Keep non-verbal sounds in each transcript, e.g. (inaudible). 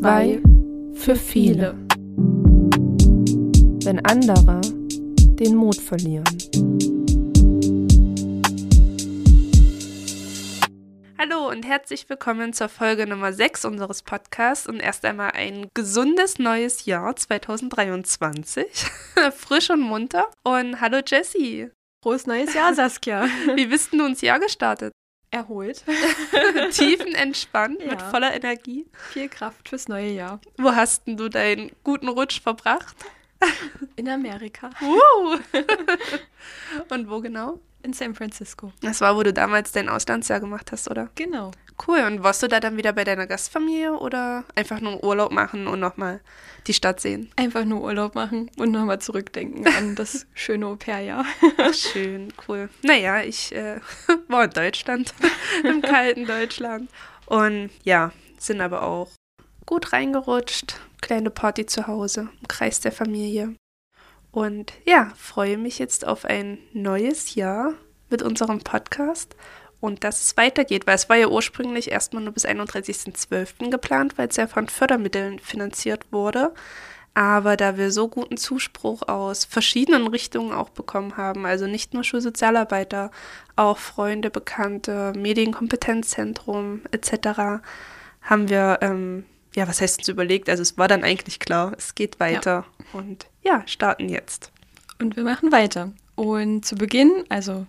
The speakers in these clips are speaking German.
Zwei für viele. Wenn andere den Mut verlieren. Hallo und herzlich willkommen zur Folge Nummer 6 unseres Podcasts und erst einmal ein gesundes neues Jahr 2023. (laughs) Frisch und munter. Und hallo Jessie. Frohes neues Jahr, Saskia. Wie bist du ins Jahr gestartet? Erholt. (laughs) Tiefenentspannt, Ja. mit voller Energie. Viel Kraft fürs neue Jahr. Wo hast denn du deinen guten Rutsch verbracht? In Amerika. Uh. (laughs) und wo genau? In San Francisco. Das war, wo du damals dein Auslandsjahr gemacht hast, oder? Genau. Cool. Und warst du da dann wieder bei deiner Gastfamilie oder einfach nur Urlaub machen und nochmal die Stadt sehen? Einfach nur Urlaub machen und nochmal zurückdenken an das (laughs) schöne Au-pair-Jahr. Schön, cool. Naja, ich äh, (laughs) war in Deutschland, (laughs) im kalten Deutschland. Und ja, sind aber auch gut reingerutscht. Kleine Party zu Hause, im Kreis der Familie. Und ja, freue mich jetzt auf ein neues Jahr mit unserem Podcast und dass es weitergeht, weil es war ja ursprünglich erstmal nur bis 31.12. geplant, weil es ja von Fördermitteln finanziert wurde. Aber da wir so guten Zuspruch aus verschiedenen Richtungen auch bekommen haben, also nicht nur Schulsozialarbeiter, auch Freunde, Bekannte, Medienkompetenzzentrum etc., haben wir, ähm, ja, was heißt uns überlegt? Also es war dann eigentlich klar, es geht weiter und ja, starten jetzt. Und wir machen weiter. Und zu Beginn, also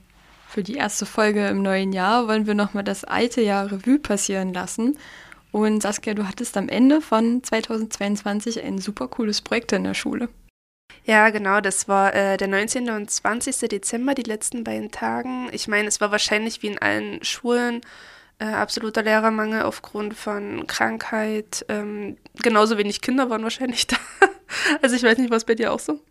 für die erste Folge im neuen Jahr, wollen wir nochmal das alte Jahr Revue passieren lassen. Und Saskia, du hattest am Ende von 2022 ein super cooles Projekt in der Schule. Ja, genau, das war äh, der 19. und 20. Dezember, die letzten beiden Tagen. Ich meine, es war wahrscheinlich wie in allen Schulen äh, absoluter Lehrermangel aufgrund von Krankheit. Ähm, genauso wenig Kinder waren wahrscheinlich (laughs) da. also ich weiß nicht, was bei dir auch so?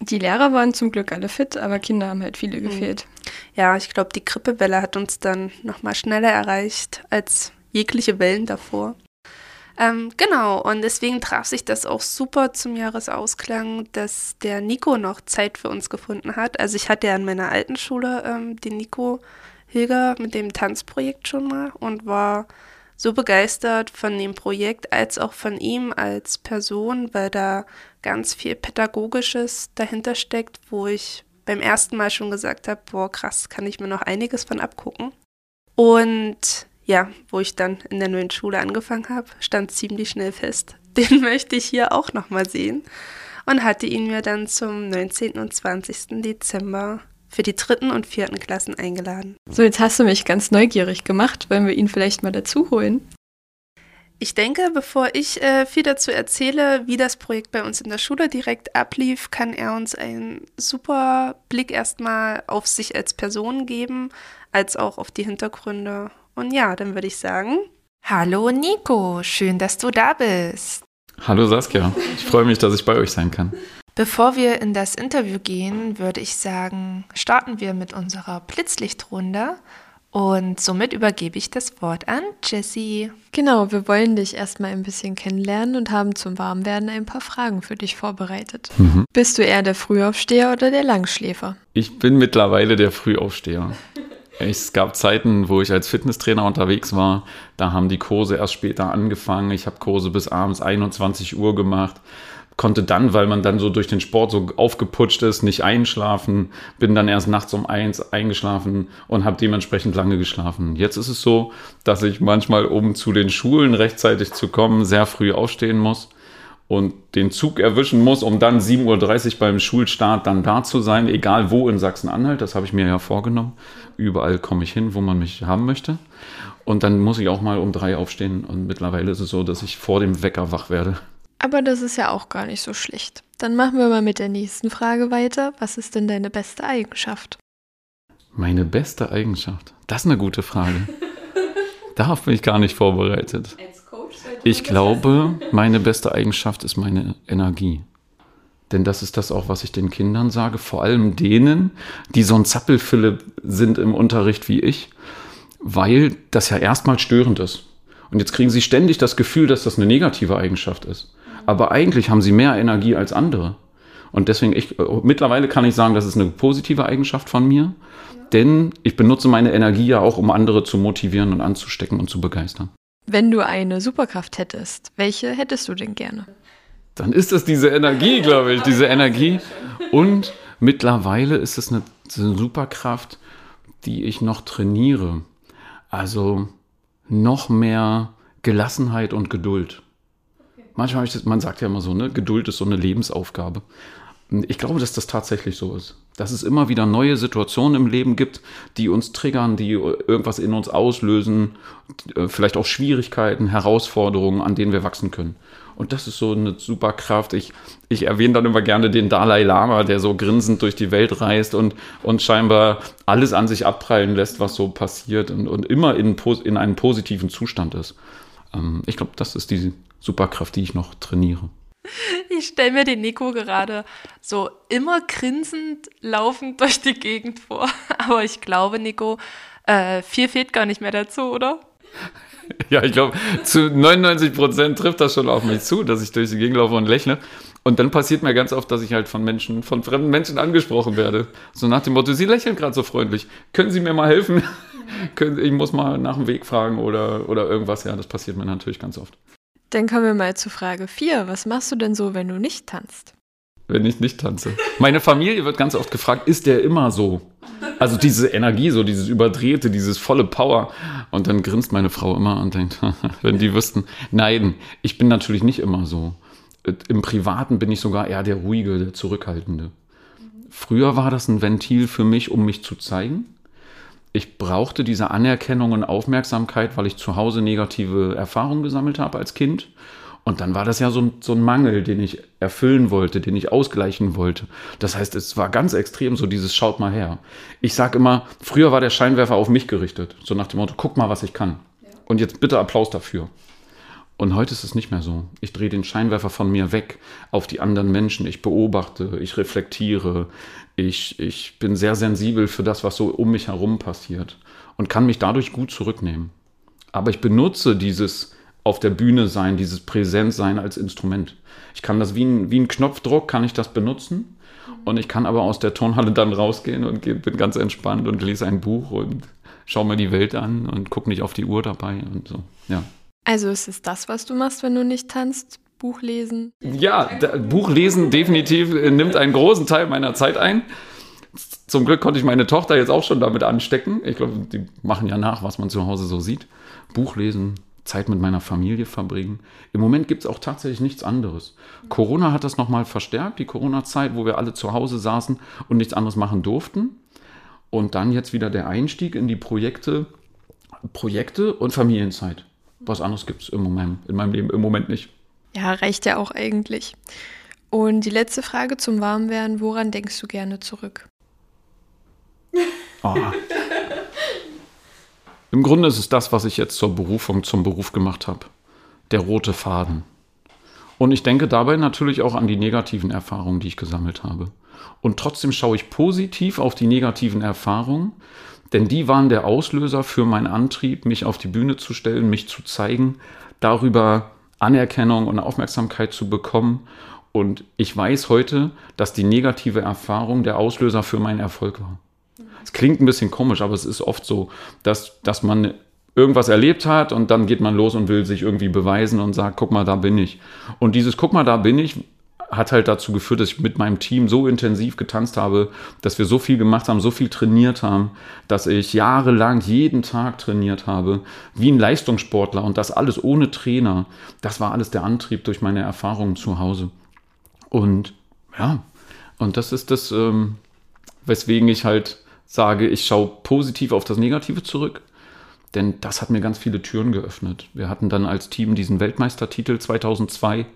Die Lehrer waren zum Glück alle fit, aber Kinder haben halt viele gefehlt. Ja, ich glaube, die Grippewelle hat uns dann nochmal schneller erreicht als jegliche Wellen davor. Ähm, genau, und deswegen traf sich das auch super zum Jahresausklang, dass der Nico noch Zeit für uns gefunden hat. Also ich hatte ja an meiner alten Schule ähm, den Nico Hilger mit dem Tanzprojekt schon mal und war so begeistert von dem Projekt als auch von ihm als Person, weil da ganz viel Pädagogisches dahinter steckt, wo ich beim ersten Mal schon gesagt habe, boah, krass, kann ich mir noch einiges von abgucken. Und ja, wo ich dann in der neuen Schule angefangen habe, stand ziemlich schnell fest, (laughs) den möchte ich hier auch nochmal sehen und hatte ihn mir dann zum 19. und 20. Dezember für die dritten und vierten Klassen eingeladen. So, jetzt hast du mich ganz neugierig gemacht. Wollen wir ihn vielleicht mal dazu holen? Ich denke, bevor ich äh, viel dazu erzähle, wie das Projekt bei uns in der Schule direkt ablief, kann er uns einen super Blick erstmal auf sich als Person geben, als auch auf die Hintergründe. Und ja, dann würde ich sagen, Hallo Nico, schön, dass du da bist. Hallo Saskia, ich freue mich, dass ich bei euch sein kann. Bevor wir in das Interview gehen, würde ich sagen, starten wir mit unserer Blitzlichtrunde und somit übergebe ich das Wort an Jessie. Genau, wir wollen dich erstmal ein bisschen kennenlernen und haben zum Warmwerden ein paar Fragen für dich vorbereitet. Mhm. Bist du eher der Frühaufsteher oder der Langschläfer? Ich bin mittlerweile der Frühaufsteher. Es gab Zeiten, wo ich als Fitnesstrainer unterwegs war. Da haben die Kurse erst später angefangen. Ich habe Kurse bis abends 21 Uhr gemacht. Konnte dann, weil man dann so durch den Sport so aufgeputscht ist, nicht einschlafen. Bin dann erst nachts um eins eingeschlafen und habe dementsprechend lange geschlafen. Jetzt ist es so, dass ich manchmal, um zu den Schulen rechtzeitig zu kommen, sehr früh aufstehen muss und den Zug erwischen muss, um dann 7.30 Uhr beim Schulstart dann da zu sein, egal wo in Sachsen-Anhalt. Das habe ich mir ja vorgenommen. Überall komme ich hin, wo man mich haben möchte. Und dann muss ich auch mal um drei aufstehen. Und mittlerweile ist es so, dass ich vor dem Wecker wach werde. Aber das ist ja auch gar nicht so schlecht. Dann machen wir mal mit der nächsten Frage weiter. Was ist denn deine beste Eigenschaft? Meine beste Eigenschaft? Das ist eine gute Frage. (laughs) Darauf bin ich gar nicht vorbereitet. Ich glaube, (laughs) meine beste Eigenschaft ist meine Energie. Denn das ist das auch, was ich den Kindern sage, vor allem denen, die so ein Zappelfülle sind im Unterricht wie ich, weil das ja erstmal störend ist. Und jetzt kriegen sie ständig das Gefühl, dass das eine negative Eigenschaft ist. Aber eigentlich haben sie mehr Energie als andere. Und deswegen, ich, mittlerweile kann ich sagen, das ist eine positive Eigenschaft von mir. Denn ich benutze meine Energie ja auch, um andere zu motivieren und anzustecken und zu begeistern. Wenn du eine Superkraft hättest, welche hättest du denn gerne? Dann ist es diese Energie, glaube ich, diese Energie. Und mittlerweile ist es eine, eine Superkraft, die ich noch trainiere. Also noch mehr Gelassenheit und Geduld. Manchmal, das, man sagt ja immer so, ne, Geduld ist so eine Lebensaufgabe. Ich glaube, dass das tatsächlich so ist. Dass es immer wieder neue Situationen im Leben gibt, die uns triggern, die irgendwas in uns auslösen, äh, vielleicht auch Schwierigkeiten, Herausforderungen, an denen wir wachsen können. Und das ist so eine super Kraft. Ich, ich erwähne dann immer gerne den Dalai Lama, der so grinsend durch die Welt reist und, und scheinbar alles an sich abprallen lässt, was so passiert und, und immer in, in einem positiven Zustand ist. Ähm, ich glaube, das ist die Superkraft, die ich noch trainiere. Ich stelle mir den Nico gerade so immer grinsend laufend durch die Gegend vor. (laughs) Aber ich glaube, Nico, äh, viel fehlt gar nicht mehr dazu, oder? Ja, ich glaube, zu 99 Prozent trifft das schon auf mich zu, dass ich durch die Gegend laufe und lächle. Und dann passiert mir ganz oft, dass ich halt von Menschen, von fremden Menschen angesprochen werde. So nach dem Motto, Sie lächeln gerade so freundlich. Können Sie mir mal helfen? (laughs) ich muss mal nach dem Weg fragen oder, oder irgendwas. Ja, das passiert mir natürlich ganz oft. Dann kommen wir mal zu Frage 4. Was machst du denn so, wenn du nicht tanzt? Wenn ich nicht tanze. Meine Familie wird ganz oft gefragt, ist der immer so? Also diese Energie, so dieses Überdrehte, dieses volle Power. Und dann grinst meine Frau immer und denkt, (laughs) wenn die wüssten, nein, ich bin natürlich nicht immer so. Im Privaten bin ich sogar eher der ruhige, der zurückhaltende. Früher war das ein Ventil für mich, um mich zu zeigen ich brauchte diese Anerkennung und Aufmerksamkeit, weil ich zu Hause negative Erfahrungen gesammelt habe als Kind. Und dann war das ja so ein, so ein Mangel, den ich erfüllen wollte, den ich ausgleichen wollte. Das heißt, es war ganz extrem so dieses Schaut mal her. Ich sage immer, früher war der Scheinwerfer auf mich gerichtet. So nach dem Motto, guck mal, was ich kann. Und jetzt bitte Applaus dafür. Und heute ist es nicht mehr so. Ich drehe den Scheinwerfer von mir weg auf die anderen Menschen. Ich beobachte, ich reflektiere, ich, ich bin sehr sensibel für das, was so um mich herum passiert und kann mich dadurch gut zurücknehmen. Aber ich benutze dieses auf der Bühne sein, dieses Präsentsein als Instrument. Ich kann das wie ein, wie ein Knopfdruck, kann ich das benutzen. Und ich kann aber aus der Tonhalle dann rausgehen und bin ganz entspannt und lese ein Buch und schaue mir die Welt an und gucke nicht auf die Uhr dabei und so. Ja. Also ist es das, was du machst, wenn du nicht tanzt? Buch lesen? Ja, Buch lesen definitiv äh, nimmt einen großen Teil meiner Zeit ein. Zum Glück konnte ich meine Tochter jetzt auch schon damit anstecken. Ich glaube, die machen ja nach, was man zu Hause so sieht. Buch lesen, Zeit mit meiner Familie verbringen. Im Moment gibt es auch tatsächlich nichts anderes. Corona hat das nochmal verstärkt, die Corona-Zeit, wo wir alle zu Hause saßen und nichts anderes machen durften. Und dann jetzt wieder der Einstieg in die Projekte, Projekte und Familienzeit. Was anderes gibt es im Moment, in meinem Leben im Moment nicht. Ja, reicht ja auch eigentlich. Und die letzte Frage zum Warmwerden, woran denkst du gerne zurück? Oh. Im Grunde ist es das, was ich jetzt zur Berufung, zum Beruf gemacht habe. Der rote Faden. Und ich denke dabei natürlich auch an die negativen Erfahrungen, die ich gesammelt habe. Und trotzdem schaue ich positiv auf die negativen Erfahrungen, denn die waren der Auslöser für meinen Antrieb, mich auf die Bühne zu stellen, mich zu zeigen, darüber Anerkennung und Aufmerksamkeit zu bekommen. Und ich weiß heute, dass die negative Erfahrung der Auslöser für meinen Erfolg war. Es klingt ein bisschen komisch, aber es ist oft so, dass, dass man irgendwas erlebt hat und dann geht man los und will sich irgendwie beweisen und sagt, guck mal, da bin ich. Und dieses Guck mal, da bin ich hat halt dazu geführt, dass ich mit meinem Team so intensiv getanzt habe, dass wir so viel gemacht haben, so viel trainiert haben, dass ich jahrelang jeden Tag trainiert habe, wie ein Leistungssportler und das alles ohne Trainer. Das war alles der Antrieb durch meine Erfahrungen zu Hause. Und ja, und das ist das, ähm, weswegen ich halt sage, ich schaue positiv auf das Negative zurück. Denn das hat mir ganz viele Türen geöffnet. Wir hatten dann als Team diesen Weltmeistertitel 2002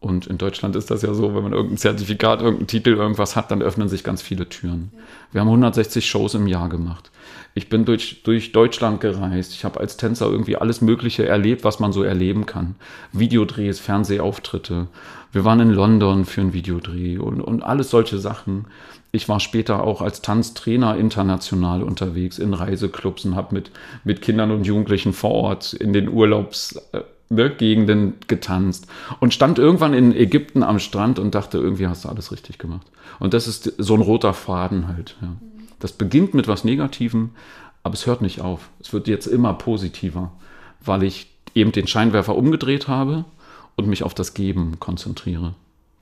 und in Deutschland ist das ja so, wenn man irgendein Zertifikat, irgendeinen Titel, irgendwas hat, dann öffnen sich ganz viele Türen. Wir haben 160 Shows im Jahr gemacht. Ich bin durch, durch Deutschland gereist. Ich habe als Tänzer irgendwie alles Mögliche erlebt, was man so erleben kann. Videodrehs, Fernsehauftritte. Wir waren in London für einen Videodreh und, und alles solche Sachen. Ich war später auch als Tanztrainer international unterwegs in Reiseclubs und habe mit, mit Kindern und Jugendlichen vor Ort in den Urlaubs äh, ne, Gegenden getanzt und stand irgendwann in Ägypten am Strand und dachte, irgendwie hast du alles richtig gemacht. Und das ist so ein roter Faden halt. Ja. Das beginnt mit was Negativem, aber es hört nicht auf. Es wird jetzt immer positiver, weil ich eben den Scheinwerfer umgedreht habe und mich auf das Geben konzentriere.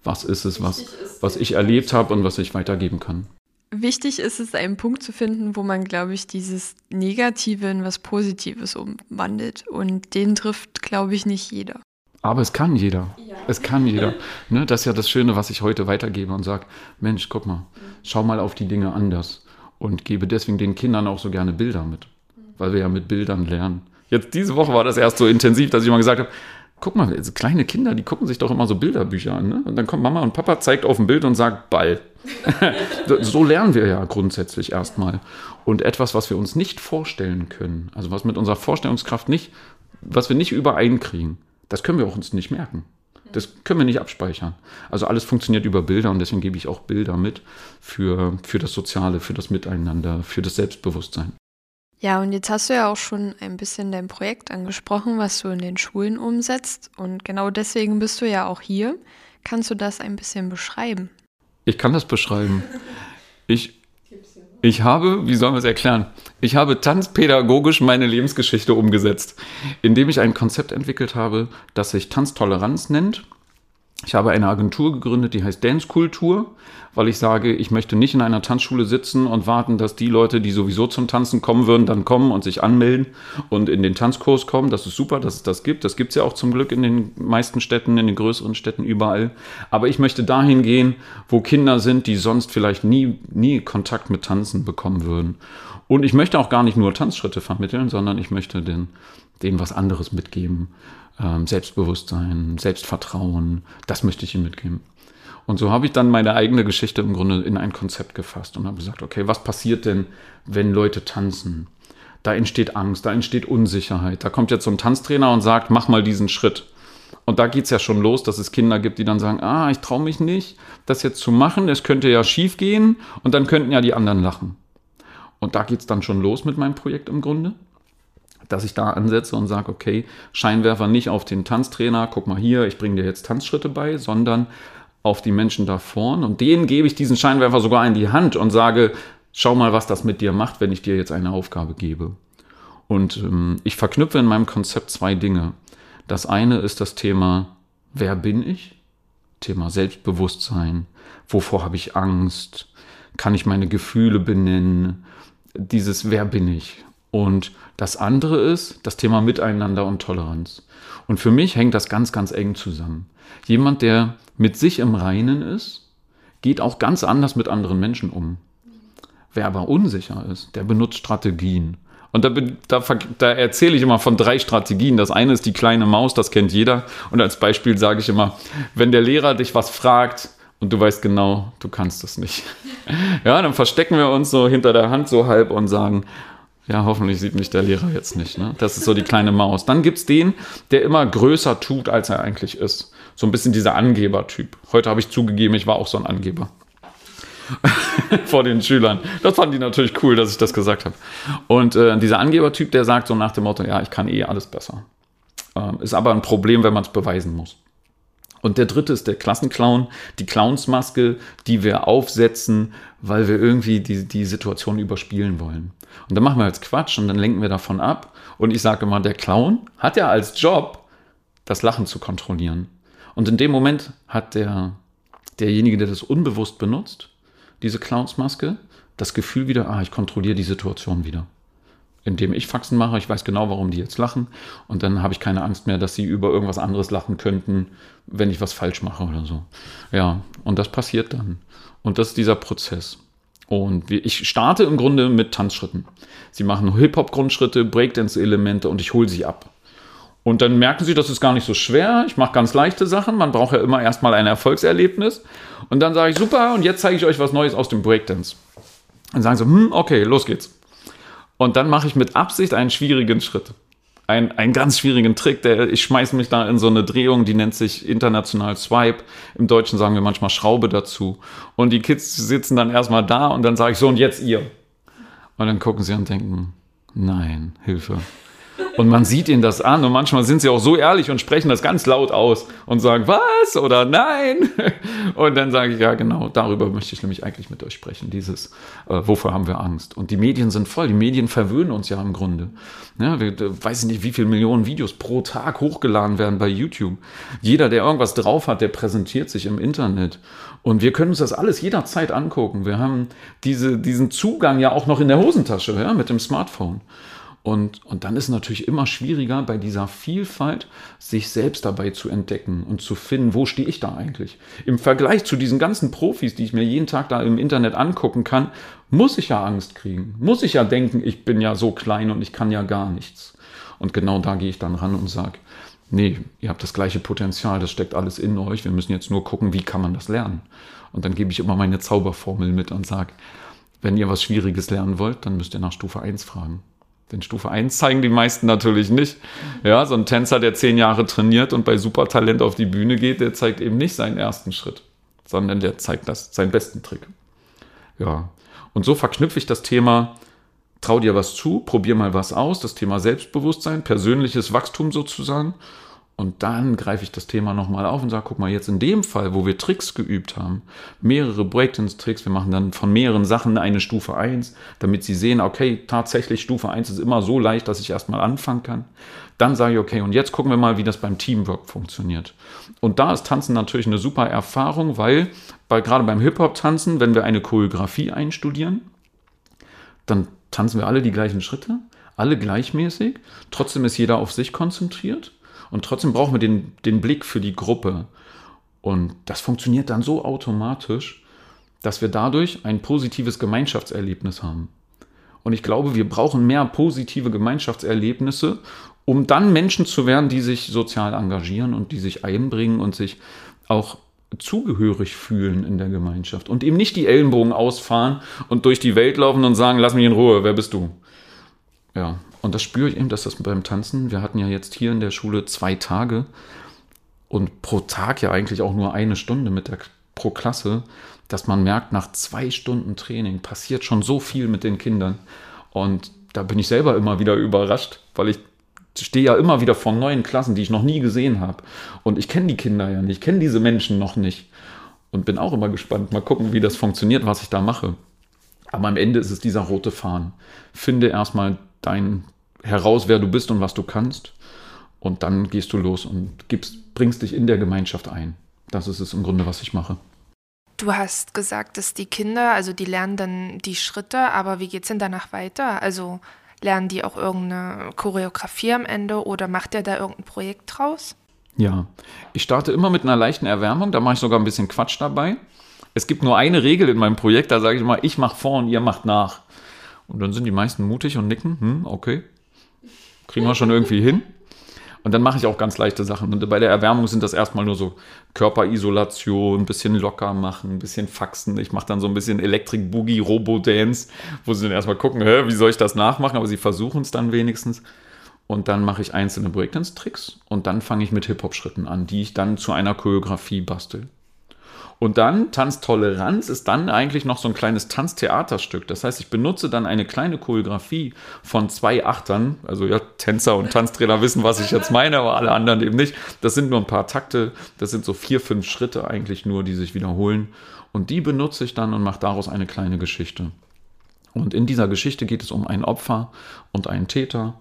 Was ist es, was, was ich erlebt habe und was ich weitergeben kann. Wichtig ist es, einen Punkt zu finden, wo man, glaube ich, dieses Negative in was Positives umwandelt. Und den trifft, glaube ich, nicht jeder. Aber es kann jeder. Ja. Es kann jeder. (laughs) Ne, das ist ja das Schöne, was ich heute weitergebe und sage, Mensch, guck mal, schau mal auf die Dinge anders. Und gebe deswegen den Kindern auch so gerne Bilder mit. Weil wir ja mit Bildern lernen. Jetzt diese Woche war das erst so intensiv, dass ich mal gesagt habe, guck mal, also kleine Kinder, die gucken sich doch immer so Bilderbücher an. Ne? Und dann kommt Mama und Papa, zeigt auf ein Bild und sagt Ball. (laughs) so lernen wir ja grundsätzlich erstmal. Und etwas, was wir uns nicht vorstellen können, also was mit unserer Vorstellungskraft nicht, was wir nicht übereinkriegen, das können wir auch uns nicht merken. Das können wir nicht abspeichern. Also alles funktioniert über Bilder und deswegen gebe ich auch Bilder mit für, für das Soziale, für das Miteinander, für das Selbstbewusstsein. Ja, und jetzt hast du ja auch schon ein bisschen dein Projekt angesprochen, was du in den Schulen umsetzt. Und genau deswegen bist du ja auch hier. Kannst du das ein bisschen beschreiben? Ich kann das beschreiben. Ich, ich habe, wie sollen wir es erklären? Ich habe tanzpädagogisch meine Lebensgeschichte umgesetzt, indem ich ein Konzept entwickelt habe, das sich Tanztoleranz nennt ich habe eine Agentur gegründet, die heißt Dance Kultur, weil ich sage, ich möchte nicht in einer Tanzschule sitzen und warten, dass die Leute, die sowieso zum Tanzen kommen würden, dann kommen und sich anmelden und in den Tanzkurs kommen. Das ist super, dass es das gibt. Das gibt es ja auch zum Glück in den meisten Städten, in den größeren Städten überall. Aber ich möchte dahin gehen, wo Kinder sind, die sonst vielleicht nie, nie Kontakt mit Tanzen bekommen würden. Und ich möchte auch gar nicht nur Tanzschritte vermitteln, sondern ich möchte den, denen was anderes mitgeben Selbstbewusstsein, Selbstvertrauen, das möchte ich ihm mitgeben. Und so habe ich dann meine eigene Geschichte im Grunde in ein Konzept gefasst und habe gesagt, okay, was passiert denn, wenn Leute tanzen? Da entsteht Angst, da entsteht Unsicherheit. Da kommt jetzt so ein Tanztrainer und sagt, mach mal diesen Schritt. Und da geht es ja schon los, dass es Kinder gibt, die dann sagen, ah, ich traue mich nicht, das jetzt zu machen, es könnte ja schief gehen und dann könnten ja die anderen lachen. Und da geht es dann schon los mit meinem Projekt im Grunde dass ich da ansetze und sage, okay, Scheinwerfer nicht auf den Tanztrainer, guck mal hier, ich bringe dir jetzt Tanzschritte bei, sondern auf die Menschen da vorn und denen gebe ich diesen Scheinwerfer sogar in die Hand und sage, schau mal, was das mit dir macht, wenn ich dir jetzt eine Aufgabe gebe. Und ähm, ich verknüpfe in meinem Konzept zwei Dinge. Das eine ist das Thema, wer bin ich? Thema Selbstbewusstsein. Wovor habe ich Angst? Kann ich meine Gefühle benennen? Dieses Wer bin ich? Und das andere ist das Thema Miteinander und Toleranz. Und für mich hängt das ganz, ganz eng zusammen. Jemand, der mit sich im Reinen ist, geht auch ganz anders mit anderen Menschen um. Wer aber unsicher ist, der benutzt Strategien. Und da, da, da, erzähle ich immer von drei Strategien. Das eine ist die kleine Maus, das kennt jeder. Und als Beispiel sage ich immer, wenn der Lehrer dich was fragt und du weißt genau, du kannst es nicht. (laughs) Ja, dann verstecken wir uns so hinter der Hand so halb und sagen, ja, hoffentlich sieht mich der Lehrer jetzt nicht. Ne? Das ist so die kleine Maus. Dann gibt es den, der immer größer tut, als er eigentlich ist. So ein bisschen dieser Angebertyp. Heute habe ich zugegeben, ich war auch so ein Angeber. (laughs) Vor den Schülern. Das fanden die natürlich cool, dass ich das gesagt habe. Und äh, dieser Angebertyp, der sagt so nach dem Motto, ja, ich kann eh alles besser. Ähm, ist aber ein Problem, wenn man es beweisen muss. Und der dritte ist der Klassenclown, die Clownsmaske, die wir aufsetzen, weil wir irgendwie die, die Situation überspielen wollen. Und dann machen wir jetzt Quatsch und dann lenken wir davon ab. Und ich sage immer, der Clown hat ja als Job, das Lachen zu kontrollieren. Und in dem Moment hat der, derjenige, der das unbewusst benutzt, diese Clownsmaske, das Gefühl wieder, ah, ich kontrolliere die Situation wieder indem ich Faxen mache. Ich weiß genau, warum die jetzt lachen. Und dann habe ich keine Angst mehr, dass sie über irgendwas anderes lachen könnten, wenn ich was falsch mache oder so. Ja, und das passiert dann. Und das ist dieser Prozess. Und ich starte im Grunde mit Tanzschritten. Sie machen Hip-Hop-Grundschritte, Breakdance-Elemente und ich hole sie ab. Und dann merken sie, das ist gar nicht so schwer. Ich mache ganz leichte Sachen. Man braucht ja immer erstmal ein Erfolgserlebnis. Und dann sage ich, super, und jetzt zeige ich euch was Neues aus dem Breakdance. Dann sagen sie, hm, okay, los geht's. Und dann mache ich mit Absicht einen schwierigen Schritt. Ein, einen ganz schwierigen Trick, der, ich schmeiße mich da in so eine Drehung, die nennt sich international Swipe. Im Deutschen sagen wir manchmal Schraube dazu. Und die Kids sitzen dann erstmal da und dann sage ich so, und jetzt ihr. Und dann gucken sie und denken, nein, Hilfe. Und man sieht ihnen das an und manchmal sind sie auch so ehrlich und sprechen das ganz laut aus und sagen, was oder nein. (laughs) Und dann sage ich, ja genau, darüber möchte ich nämlich eigentlich mit euch sprechen, dieses, äh, wovor haben wir Angst. Und die Medien sind voll, die Medien verwöhnen uns ja im Grunde. Ja, wir, weiß ich nicht, wie viele Millionen Videos pro Tag hochgeladen werden bei YouTube. Jeder, der irgendwas drauf hat, der präsentiert sich im Internet. Und wir können uns das alles jederzeit angucken. Wir haben diese, diesen Zugang ja auch noch in der Hosentasche ja, mit dem Smartphone. Und, und dann ist natürlich immer schwieriger, bei dieser Vielfalt sich selbst dabei zu entdecken und zu finden, wo stehe ich da eigentlich. Im Vergleich zu diesen ganzen Profis, die ich mir jeden Tag da im Internet angucken kann, muss ich ja Angst kriegen. Muss ich ja denken, ich bin ja so klein und ich kann ja gar nichts. Und genau da gehe ich dann ran und sage, nee, ihr habt das gleiche Potenzial, das steckt alles in euch, wir müssen jetzt nur gucken, wie kann man das lernen. Und dann gebe ich immer meine Zauberformel mit und sage, wenn ihr was Schwieriges lernen wollt, dann müsst ihr nach Stufe 1 fragen. Denn Stufe 1 zeigen die meisten natürlich nicht. Ja, so ein Tänzer, der zehn Jahre trainiert und bei Supertalent auf die Bühne geht, der zeigt eben nicht seinen ersten Schritt, sondern der zeigt das, seinen besten Trick. Ja. Und so verknüpfe ich das Thema, trau dir was zu, probier mal was aus, das Thema Selbstbewusstsein, persönliches Wachstum sozusagen und dann greife ich das Thema nochmal auf und sage, guck mal, jetzt in dem Fall, wo wir Tricks geübt haben, mehrere Breakdance-Tricks, wir machen dann von mehreren Sachen eine Stufe 1, damit sie sehen, okay, tatsächlich Stufe 1 ist immer so leicht, dass ich erstmal anfangen kann. Dann sage ich, okay, und jetzt gucken wir mal, wie das beim Teamwork funktioniert. Und da ist Tanzen natürlich eine super Erfahrung, weil bei, gerade beim Hip-Hop-Tanzen, wenn wir eine Choreografie einstudieren, dann tanzen wir alle die gleichen Schritte, alle gleichmäßig, trotzdem ist jeder auf sich konzentriert und trotzdem brauchen wir den, den Blick für die Gruppe. Und das funktioniert dann so automatisch, dass wir dadurch ein positives Gemeinschaftserlebnis haben. Und ich glaube, wir brauchen mehr positive Gemeinschaftserlebnisse, um dann Menschen zu werden, die sich sozial engagieren und die sich einbringen und sich auch zugehörig fühlen in der Gemeinschaft und eben nicht die Ellenbogen ausfahren und durch die Welt laufen und sagen, lass mich in Ruhe, wer bist du? Ja, und das spüre ich eben, dass das beim Tanzen, wir hatten ja jetzt hier in der Schule zwei Tage und pro Tag ja eigentlich auch nur eine Stunde mit der pro Klasse, dass man merkt, nach zwei Stunden Training passiert schon so viel mit den Kindern. Und da bin ich selber immer wieder überrascht, weil ich stehe ja immer wieder vor neuen Klassen, die ich noch nie gesehen habe. Und ich kenne die Kinder ja nicht, ich kenne diese Menschen noch nicht. Und bin auch immer gespannt, mal gucken, wie das funktioniert, was ich da mache. Aber am Ende ist es dieser rote Faden. Finde erstmal dein heraus, wer du bist und was du kannst. Und dann gehst du los und gibst, bringst dich in der Gemeinschaft ein. Das ist es im Grunde, was ich mache. Du hast gesagt, dass die Kinder, also die lernen dann die Schritte, aber wie geht es denn danach weiter? Also lernen die auch irgendeine Choreografie am Ende oder macht ihr da irgendein Projekt draus? Ja, ich starte immer mit einer leichten Erwärmung, da mache ich sogar ein bisschen Quatsch dabei. Es gibt nur eine Regel in meinem Projekt, da sage ich immer, ich mache vor und ihr macht nach. Und dann sind die meisten mutig und nicken, hm, okay, kriegen wir schon irgendwie hin. Und dann mache ich auch ganz leichte Sachen. Und bei der Erwärmung sind das erstmal nur so Körperisolation, ein bisschen locker machen, ein bisschen faxen. Ich mache dann so ein bisschen Electric Boogie, Robo-Dance, wo sie dann erstmal gucken, hä, wie soll ich das nachmachen? Aber sie versuchen es dann wenigstens. Und dann mache ich einzelne Breakdance-Tricks und dann fange ich mit Hip-Hop-Schritten an, die ich dann zu einer Choreografie bastel. Und dann Tanztoleranz ist dann eigentlich noch so ein kleines Tanztheaterstück. Das heißt, ich benutze dann eine kleine Choreografie von zwei Achtern. Also ja, Tänzer und Tanztrainer wissen, was ich jetzt meine, aber alle anderen eben nicht. Das sind nur ein paar Takte. Das sind so vier, fünf Schritte eigentlich nur, die sich wiederholen. Und die benutze ich dann und mache daraus eine kleine Geschichte. Und in dieser Geschichte geht es um ein Opfer und einen Täter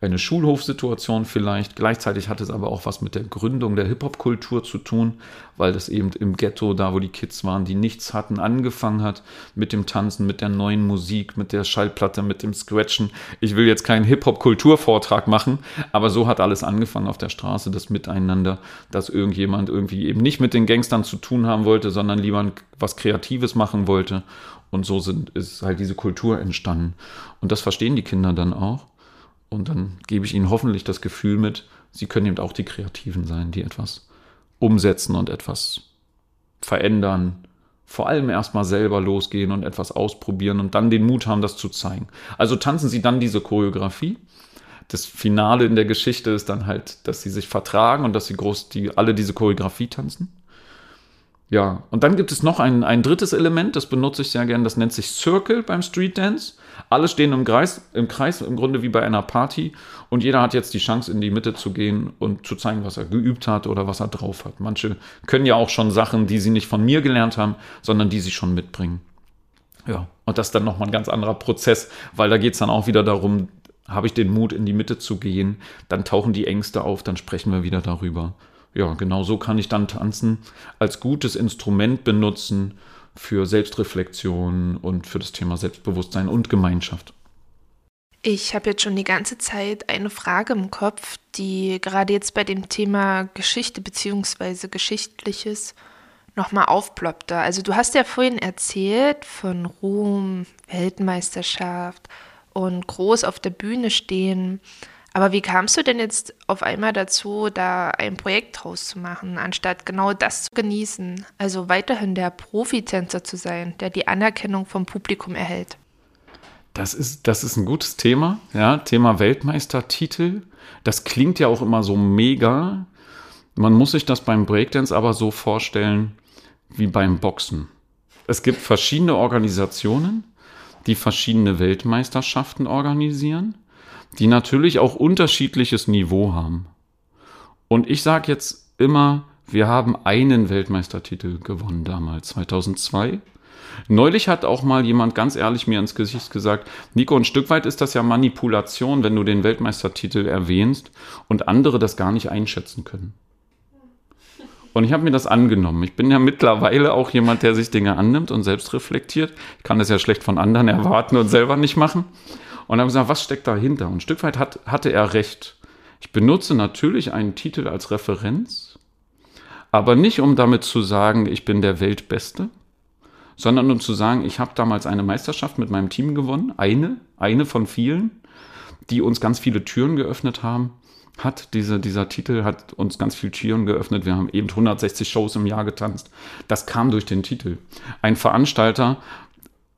eine Schulhofsituation vielleicht. Gleichzeitig hat es aber auch was mit der Gründung der Hip-Hop-Kultur zu tun, weil das eben im Ghetto, da wo die Kids waren, die nichts hatten, angefangen hat mit dem Tanzen, mit der neuen Musik, mit der Schallplatte, mit dem Scratchen. Ich will jetzt keinen Hip-Hop-Kulturvortrag machen, aber so hat alles angefangen auf der Straße, das Miteinander, dass irgendjemand irgendwie eben nicht mit den Gangstern zu tun haben wollte, sondern lieber was Kreatives machen wollte. Und so sind, ist halt diese Kultur entstanden. Und das verstehen die Kinder dann auch. Und dann gebe ich ihnen hoffentlich das Gefühl mit, sie können eben auch die Kreativen sein, die etwas umsetzen und etwas verändern. Vor allem erstmal selber losgehen und etwas ausprobieren und dann den Mut haben, das zu zeigen. Also tanzen sie dann diese Choreografie. Das Finale in der Geschichte ist dann halt, dass sie sich vertragen und dass sie groß, die alle diese Choreografie tanzen. Ja, und dann gibt es noch ein, ein drittes Element, das benutze ich sehr gern, das nennt sich Circle beim Street Dance. Alle stehen im Kreis, im Kreis, im Grunde wie bei einer Party und jeder hat jetzt die Chance, in die Mitte zu gehen und zu zeigen, was er geübt hat oder was er drauf hat. Manche können ja auch schon Sachen, die sie nicht von mir gelernt haben, sondern die sie schon mitbringen. Ja, und das ist dann nochmal ein ganz anderer Prozess, weil da geht es dann auch wieder darum, habe ich den Mut, in die Mitte zu gehen, dann tauchen die Ängste auf, dann sprechen wir wieder darüber ja, genau so kann ich dann tanzen als gutes Instrument benutzen für Selbstreflexion und für das Thema Selbstbewusstsein und Gemeinschaft. Ich habe jetzt schon die ganze Zeit eine Frage im Kopf, die gerade jetzt bei dem Thema Geschichte bzw. Geschichtliches nochmal aufploppte. Also du hast ja vorhin erzählt von Ruhm, Weltmeisterschaft und groß auf der Bühne stehen. Aber wie kamst du denn jetzt auf einmal dazu, da ein Projekt draus zu machen, anstatt genau das zu genießen? Also weiterhin der Profitänzer zu sein, der die Anerkennung vom Publikum erhält. Das ist, das ist ein gutes Thema, ja, Thema Weltmeistertitel. Das klingt ja auch immer so mega. Man muss sich das beim Breakdance aber so vorstellen wie beim Boxen. Es gibt verschiedene Organisationen, die verschiedene Weltmeisterschaften organisieren die natürlich auch unterschiedliches Niveau haben. Und ich sage jetzt immer, wir haben einen Weltmeistertitel gewonnen damals, 2002. Neulich hat auch mal jemand ganz ehrlich mir ins Gesicht gesagt, Nico, ein Stück weit ist das ja Manipulation, wenn du den Weltmeistertitel erwähnst und andere das gar nicht einschätzen können. Und ich habe mir das angenommen. Ich bin ja mittlerweile auch jemand, der sich Dinge annimmt und selbst reflektiert. Ich kann das ja schlecht von anderen erwarten und selber nicht machen. Und haben gesagt, was steckt dahinter? Und ein Stück weit hat, hatte er recht. Ich benutze natürlich einen Titel als Referenz, aber nicht um damit zu sagen, ich bin der Weltbeste, sondern um zu sagen, ich habe damals eine Meisterschaft mit meinem Team gewonnen, eine, eine von vielen, die uns ganz viele Türen geöffnet haben. Hat diese, dieser Titel hat uns ganz viele Türen geöffnet. Wir haben eben 160 Shows im Jahr getanzt. Das kam durch den Titel. Ein Veranstalter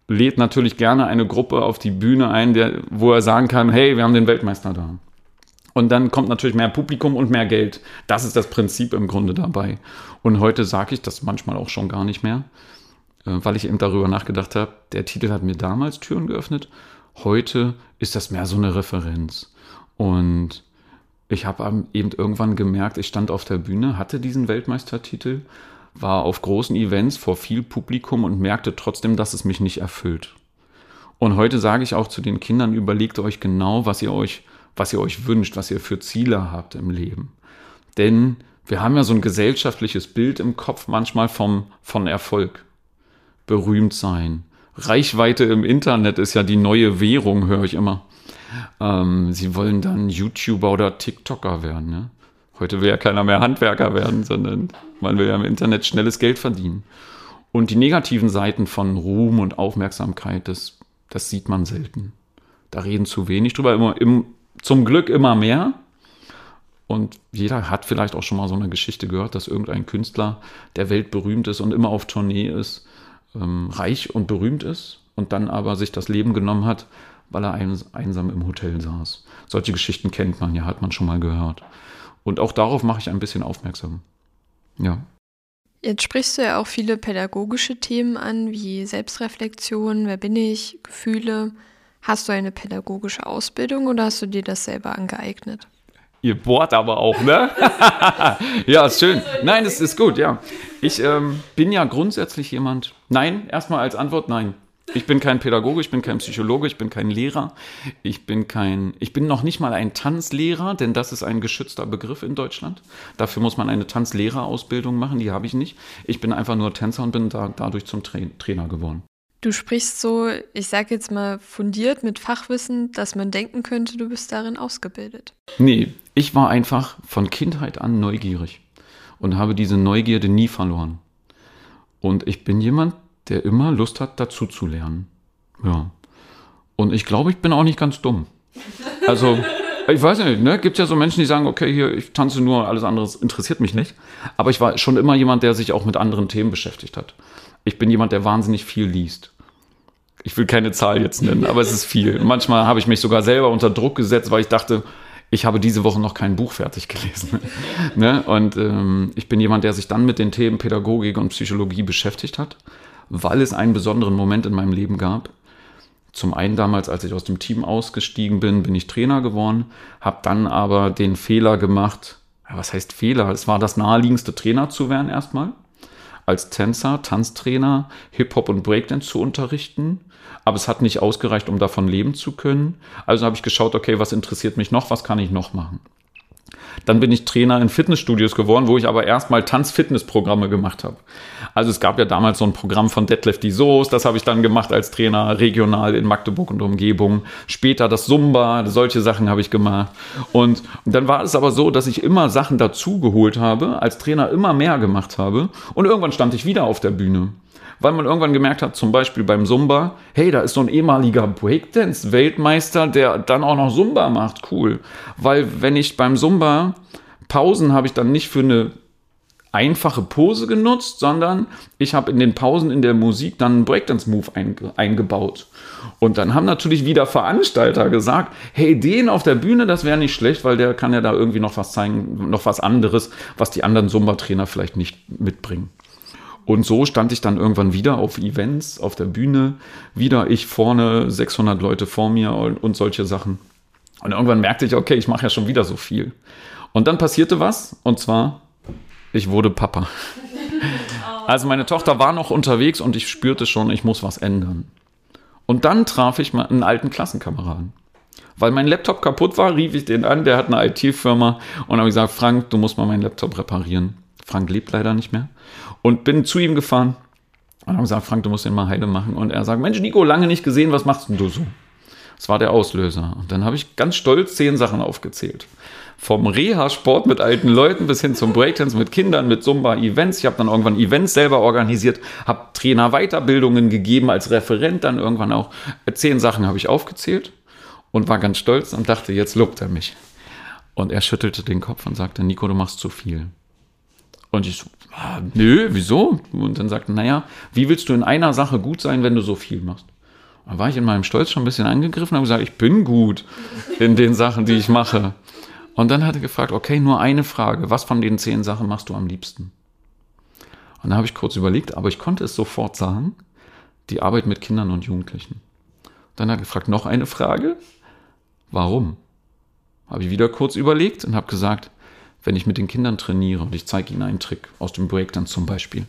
lädt natürlich gerne eine Gruppe auf die Bühne ein, der, wo er sagen kann, hey, wir haben den Weltmeister da. Und dann kommt natürlich mehr Publikum und mehr Geld. Das ist das Prinzip im Grunde dabei. Und heute sage ich das manchmal auch schon gar nicht mehr, äh, weil ich eben darüber nachgedacht habe, der Titel hat mir damals Türen geöffnet. Heute ist das mehr so eine Referenz. Und ich habe eben irgendwann gemerkt, ich stand auf der Bühne, hatte diesen Weltmeistertitel war auf großen Events vor viel Publikum und merkte trotzdem, dass es mich nicht erfüllt. Und heute sage ich auch zu den Kindern, überlegt euch genau, was ihr euch, was ihr euch wünscht, was ihr für Ziele habt im Leben. Denn wir haben ja so ein gesellschaftliches Bild im Kopf manchmal vom, von Erfolg. Berühmt sein. Reichweite im Internet ist ja die neue Währung, höre ich immer. Ähm, sie wollen dann YouTuber oder TikToker werden. Ne? Heute will ja keiner mehr Handwerker werden, sondern man will ja im Internet schnelles Geld verdienen. Und die negativen Seiten von Ruhm und Aufmerksamkeit, das, das sieht man selten. Da reden zu wenig drüber, immer, im, zum Glück immer mehr. Und jeder hat vielleicht auch schon mal so eine Geschichte gehört, dass irgendein Künstler, der weltberühmt ist und immer auf Tournee ist, ähm, reich und berühmt ist und dann aber sich das Leben genommen hat, weil er einsam im Hotel saß. Solche Geschichten kennt man ja, hat man schon mal gehört. Und auch darauf mache ich ein bisschen aufmerksam. Ja. Jetzt sprichst du ja auch viele pädagogische Themen an, wie Selbstreflexion, wer bin ich, Gefühle. Hast du eine pädagogische Ausbildung oder hast du dir das selber angeeignet? Ihr bohrt aber auch, ne? (laughs) ja, ist schön. Nein, es ist gut, ja. Ich ähm, bin ja grundsätzlich jemand. Nein, erstmal als Antwort nein. Ich bin kein Pädagoge, ich bin kein Psychologe, ich bin kein Lehrer, ich bin kein, ich bin noch nicht mal ein Tanzlehrer, denn das ist ein geschützter Begriff in Deutschland. Dafür muss man eine Tanzlehrerausbildung machen, die habe ich nicht. Ich bin einfach nur Tänzer und bin da, dadurch zum Tra Trainer geworden. Du sprichst so, ich sage jetzt mal fundiert mit Fachwissen, dass man denken könnte, du bist darin ausgebildet. Nee, ich war einfach von Kindheit an neugierig und habe diese Neugierde nie verloren. Und ich bin jemand, der immer Lust hat, dazu zu lernen. Ja. Und ich glaube, ich bin auch nicht ganz dumm. Also, (laughs) ich weiß nicht, ne? Gibt ja so Menschen, die sagen, okay, hier, ich tanze nur, alles andere interessiert mich nicht. Aber ich war schon immer jemand, der sich auch mit anderen Themen beschäftigt hat. Ich bin jemand, der wahnsinnig viel liest. Ich will keine Zahl jetzt nennen, aber es ist viel. Manchmal habe ich mich sogar selber unter Druck gesetzt, weil ich dachte, ich habe diese Woche noch kein Buch fertig gelesen. (laughs) ne? Und ähm, ich bin jemand, der sich dann mit den Themen Pädagogik und Psychologie beschäftigt hat, weil es einen besonderen Moment in meinem Leben gab. Zum einen damals, als ich aus dem Team ausgestiegen bin, bin ich Trainer geworden, habe dann aber den Fehler gemacht, was heißt Fehler? Es war das naheliegendste Trainer zu werden erstmal, als Tänzer, Tanztrainer, Hip-Hop und Breakdance zu unterrichten aber es hat nicht ausgereicht, um davon leben zu können. Also habe ich geschaut, okay, was interessiert mich noch, was kann ich noch machen? Dann bin ich Trainer in Fitnessstudios geworden, wo ich aber erstmal Tanz-Fitness-Programme gemacht habe. Also es gab ja damals so ein Programm von Detlef die Soos, das habe ich dann gemacht als Trainer regional in Magdeburg und Umgebung. Später das Zumba, solche Sachen habe ich gemacht. Und, und dann war es aber so, dass ich immer Sachen dazugeholt habe, als Trainer immer mehr gemacht habe und irgendwann stand ich wieder auf der Bühne weil man irgendwann gemerkt hat, zum Beispiel beim Zumba, hey, da ist so ein ehemaliger Breakdance-Weltmeister, der dann auch noch Zumba macht, cool. Weil wenn ich beim Zumba Pausen habe ich dann nicht für eine einfache Pose genutzt, sondern ich habe in den Pausen in der Musik dann einen Breakdance-Move einge eingebaut. Und dann haben natürlich wieder Veranstalter gesagt, hey, den auf der Bühne, das wäre nicht schlecht, weil der kann ja da irgendwie noch was zeigen, noch was anderes, was die anderen Zumba-Trainer vielleicht nicht mitbringen. Und so stand ich dann irgendwann wieder auf Events, auf der Bühne, wieder ich vorne, 600 Leute vor mir und, und solche Sachen. Und irgendwann merkte ich, okay, ich mache ja schon wieder so viel. Und dann passierte was, und zwar, ich wurde Papa. (laughs) Also meine Tochter war noch unterwegs und ich spürte schon, ich muss was ändern. Und dann traf ich mal einen alten Klassenkameraden. Weil mein Laptop kaputt war, rief ich den an, der hat eine IT-Firma und habe gesagt, Frank, du musst mal meinen Laptop reparieren. Frank lebt leider nicht mehr. Und bin zu ihm gefahren und habe gesagt, Frank, du musst den mal heile machen. Und er sagt, Mensch, Nico, lange nicht gesehen, was machst denn du so? Das war der Auslöser. Und dann habe ich ganz stolz zehn Sachen aufgezählt. Vom Reha-Sport mit alten Leuten bis hin zum Breakdance mit Kindern, mit Zumba-Events. Ich habe dann irgendwann Events selber organisiert, habe Trainer Weiterbildungen gegeben als Referent, dann irgendwann auch. Zehn Sachen habe ich aufgezählt und war ganz stolz und dachte, jetzt lobt er mich. Und er schüttelte den Kopf und sagte, Nico, du machst zu viel. Und ich so, ah, nö, wieso? Und dann sagte, naja, wie willst du in einer Sache gut sein, wenn du so viel machst? Da war ich in meinem Stolz schon ein bisschen angegriffen und habe gesagt, ich bin gut in den Sachen, die ich mache. Und dann hat er gefragt, okay, nur eine Frage, was von den zehn Sachen machst du am liebsten? Und da habe ich kurz überlegt, aber ich konnte es sofort sagen, die Arbeit mit Kindern und Jugendlichen. Dann hat er gefragt, noch eine Frage, warum? Habe ich wieder kurz überlegt und habe gesagt, wenn ich mit den Kindern trainiere und ich zeige ihnen einen Trick aus dem Breakdance zum Beispiel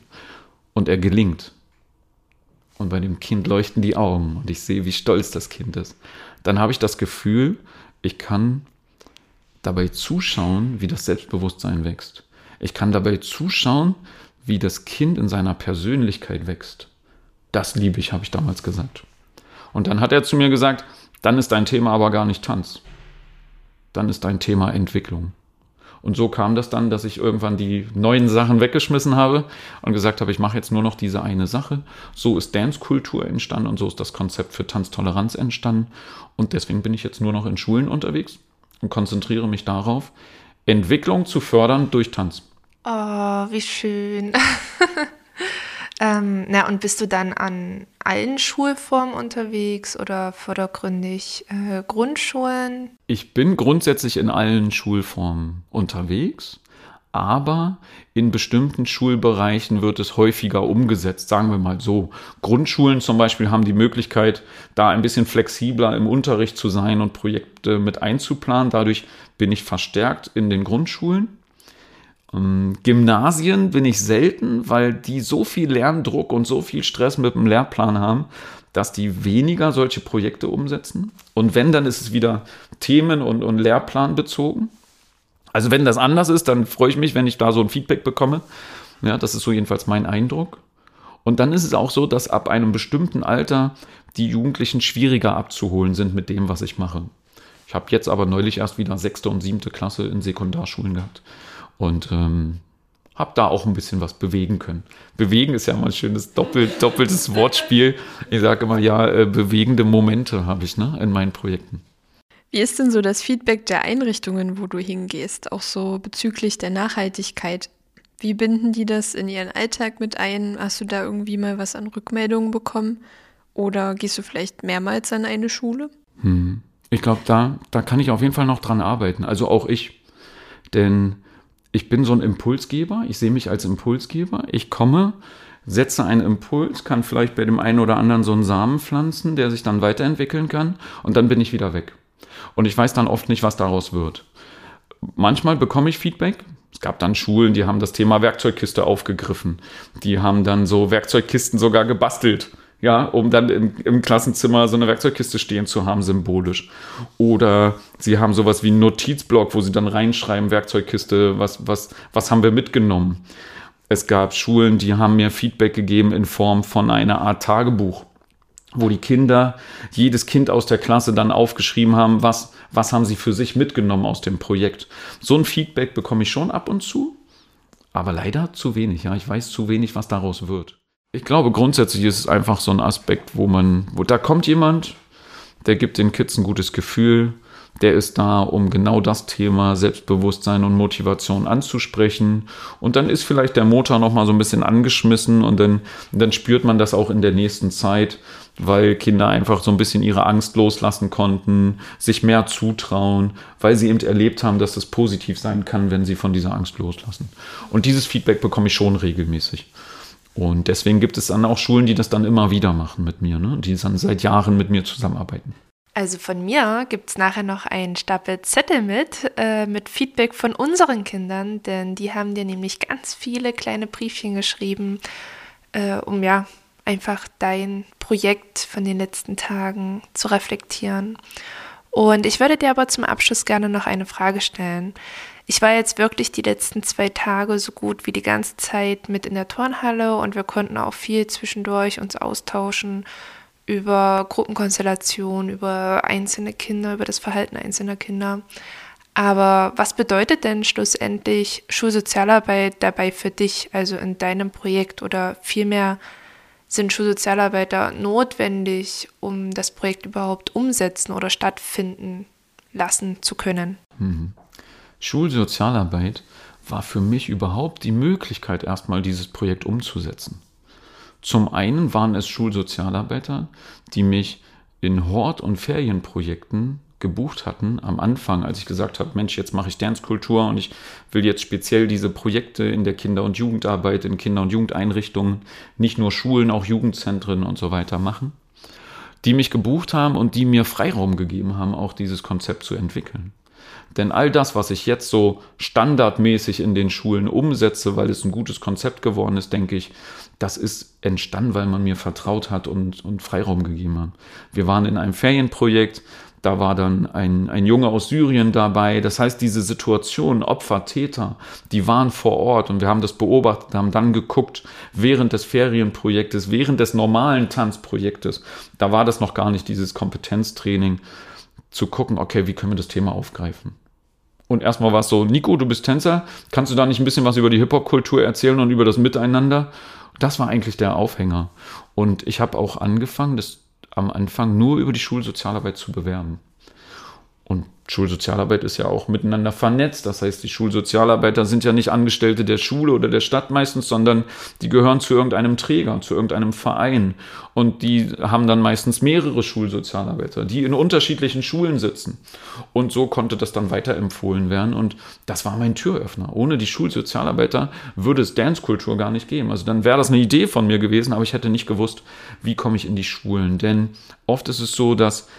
und er gelingt und bei dem Kind leuchten die Augen und ich sehe, wie stolz das Kind ist, dann habe ich das Gefühl, ich kann dabei zuschauen, wie das Selbstbewusstsein wächst. Ich kann dabei zuschauen, wie das Kind in seiner Persönlichkeit wächst. Das liebe ich, habe ich damals gesagt. Und dann hat er zu mir gesagt, dann ist dein Thema aber gar nicht Tanz. Dann ist dein Thema Entwicklung. Und so kam das dann, dass ich irgendwann die neuen Sachen weggeschmissen habe und gesagt habe, ich mache jetzt nur noch diese eine Sache. So ist Dance-Kultur entstanden und so ist das Konzept für Tanztoleranz entstanden. Und deswegen bin ich jetzt nur noch in Schulen unterwegs und konzentriere mich darauf, Entwicklung zu fördern durch Tanz. Oh, wie schön. (laughs) Ähm, na, und bist du dann an allen Schulformen unterwegs oder vordergründig äh, Grundschulen? Ich bin grundsätzlich in allen Schulformen unterwegs, aber in bestimmten Schulbereichen wird es häufiger umgesetzt, sagen wir mal so. Grundschulen zum Beispiel haben die Möglichkeit, da ein bisschen flexibler im Unterricht zu sein und Projekte mit einzuplanen. Dadurch bin ich verstärkt in den Grundschulen. Ähm, Gymnasien bin ich selten, weil die so viel Lerndruck und so viel Stress mit dem Lehrplan haben, dass die weniger solche Projekte umsetzen. Und wenn, dann ist es wieder Themen- und, und Lehrplan bezogen. Also wenn das anders ist, dann freue ich mich, wenn ich da so ein Feedback bekomme. Ja, das ist so jedenfalls mein Eindruck. Und dann ist es auch so, dass ab einem bestimmten Alter die Jugendlichen schwieriger abzuholen sind mit dem, was ich mache. Ich habe jetzt aber neulich erst wieder sechste und siebte Klasse in Sekundarschulen gehabt und ähm, habe da auch ein bisschen was bewegen können. Bewegen ist ja mal ein schönes doppelt, doppeltes (laughs) Wortspiel. Ich sage immer, ja, äh, bewegende Momente habe ich ne, in meinen Projekten. Wie ist denn so das Feedback der Einrichtungen, wo du hingehst, auch so bezüglich der Nachhaltigkeit? Wie binden die das in ihren Alltag mit ein? Hast du da irgendwie mal was an Rückmeldungen bekommen? Oder gehst du vielleicht mehrmals an eine Schule? Hm. Ich glaube, da, da kann ich auf jeden Fall noch dran arbeiten. Also auch ich. Denn ich bin so ein Impulsgeber. Ich sehe mich als Impulsgeber. Ich komme, setze einen Impuls, kann vielleicht bei dem einen oder anderen so einen Samen pflanzen, der sich dann weiterentwickeln kann. Und dann bin ich wieder weg. Und ich weiß dann oft nicht, was daraus wird. Manchmal bekomme ich Feedback. Es gab dann Schulen, die haben das Thema Werkzeugkiste aufgegriffen. Die haben dann so Werkzeugkisten sogar gebastelt ja, um dann im, im, Klassenzimmer so eine Werkzeugkiste stehen zu haben, symbolisch. Oder sie haben sowas wie einen Notizblock, wo sie dann reinschreiben, Werkzeugkiste, was, was, was haben wir mitgenommen. Es gab Schulen, die haben mir Feedback gegeben in Form von einer Art Tagebuch, wo die Kinder, jedes Kind aus der Klasse dann aufgeschrieben haben, was, was haben sie für sich mitgenommen aus dem Projekt. So ein Feedback bekomme ich schon ab und zu, aber leider zu wenig. Ja, ich weiß zu wenig, was daraus wird. Ich glaube, grundsätzlich ist es einfach so ein Aspekt, wo man, wo da kommt jemand, der gibt den Kids ein gutes Gefühl, der ist da, um genau das Thema Selbstbewusstsein und Motivation anzusprechen. Und dann ist vielleicht der Motor nochmal so ein bisschen angeschmissen und dann, dann spürt man das auch in der nächsten Zeit, weil Kinder einfach so ein bisschen ihre Angst loslassen konnten, sich mehr zutrauen, weil sie eben erlebt haben, dass es positiv sein kann, wenn sie von dieser Angst loslassen. Und dieses Feedback bekomme ich schon regelmäßig. Und deswegen gibt es dann auch Schulen, die das dann immer wieder machen mit mir, ne? die dann seit Jahren mit mir zusammenarbeiten. Also von mir gibt es nachher noch einen Stapel Zettel mit, äh, mit Feedback von unseren Kindern, denn die haben dir nämlich ganz viele kleine Briefchen geschrieben, äh, um ja einfach dein Projekt von den letzten Tagen zu reflektieren. Und ich würde dir aber zum Abschluss gerne noch eine Frage stellen. Ich war jetzt wirklich die letzten zwei Tage so gut wie die ganze Zeit mit in der Turnhalle und wir konnten auch viel zwischendurch uns austauschen über Gruppenkonstellationen, über einzelne Kinder, über das Verhalten einzelner Kinder. Aber was bedeutet denn schlussendlich Schulsozialarbeit dabei für dich, also in deinem Projekt oder vielmehr sind Schulsozialarbeiter notwendig, um das Projekt überhaupt umsetzen oder stattfinden lassen zu können? Mhm. Schulsozialarbeit war für mich überhaupt die Möglichkeit, erstmal dieses Projekt umzusetzen. Zum einen waren es Schulsozialarbeiter, die mich in Hort- und Ferienprojekten gebucht hatten am Anfang, als ich gesagt habe, Mensch, jetzt mache ich Dancekultur und ich will jetzt speziell diese Projekte in der Kinder- und Jugendarbeit, in Kinder- und Jugendeinrichtungen, nicht nur Schulen, auch Jugendzentren und so weiter machen, die mich gebucht haben und die mir Freiraum gegeben haben, auch dieses Konzept zu entwickeln. Denn all das, was ich jetzt so standardmäßig in den Schulen umsetze, weil es ein gutes Konzept geworden ist, denke ich, das ist entstanden, weil man mir vertraut hat und, und Freiraum gegeben hat. Wir waren in einem Ferienprojekt, da war dann ein, ein Junge aus Syrien dabei. Das heißt, diese Situation, Opfer, Täter, die waren vor Ort und wir haben das beobachtet, haben dann geguckt, während des Ferienprojektes, während des normalen Tanzprojektes, da war das noch gar nicht dieses Kompetenztraining, zu gucken, okay, wie können wir das Thema aufgreifen? Und erstmal war es so, Nico, du bist Tänzer, kannst du da nicht ein bisschen was über die Hip-Hop-Kultur erzählen und über das Miteinander? Das war eigentlich der Aufhänger. Und ich habe auch angefangen, das am Anfang nur über die Schulsozialarbeit zu bewerben. Und Schulsozialarbeit ist ja auch miteinander vernetzt. Das heißt, die Schulsozialarbeiter sind ja nicht Angestellte der Schule oder der Stadt meistens, sondern die gehören zu irgendeinem Träger, zu irgendeinem Verein. Und die haben dann meistens mehrere Schulsozialarbeiter, die in unterschiedlichen Schulen sitzen. Und so konnte das dann weiterempfohlen werden. Und das war mein Türöffner. Ohne die Schulsozialarbeiter würde es Dancekultur gar nicht geben. Also dann wäre das eine Idee von mir gewesen, aber ich hätte nicht gewusst, wie komme ich in die Schulen. Denn oft ist es so, dass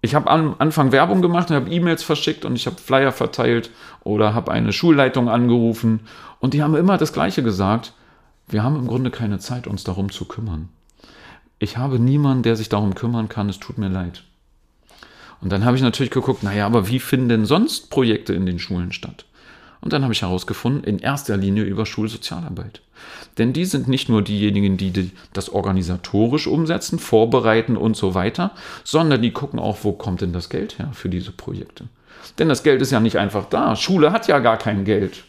ich habe am Anfang Werbung gemacht, habe E-Mails verschickt und ich habe Flyer verteilt oder habe eine Schulleitung angerufen und die haben immer das Gleiche gesagt. Wir haben im Grunde keine Zeit, uns darum zu kümmern. Ich habe niemanden, der sich darum kümmern kann. Es tut mir leid. Und dann habe ich natürlich geguckt, naja, aber wie finden denn sonst Projekte in den Schulen statt? Und dann habe ich herausgefunden, in erster Linie über Schulsozialarbeit. Denn die sind nicht nur diejenigen, die das organisatorisch umsetzen, vorbereiten und so weiter, sondern die gucken auch, wo kommt denn das Geld her für diese Projekte. Denn das Geld ist ja nicht einfach da. Schule hat ja gar kein Geld.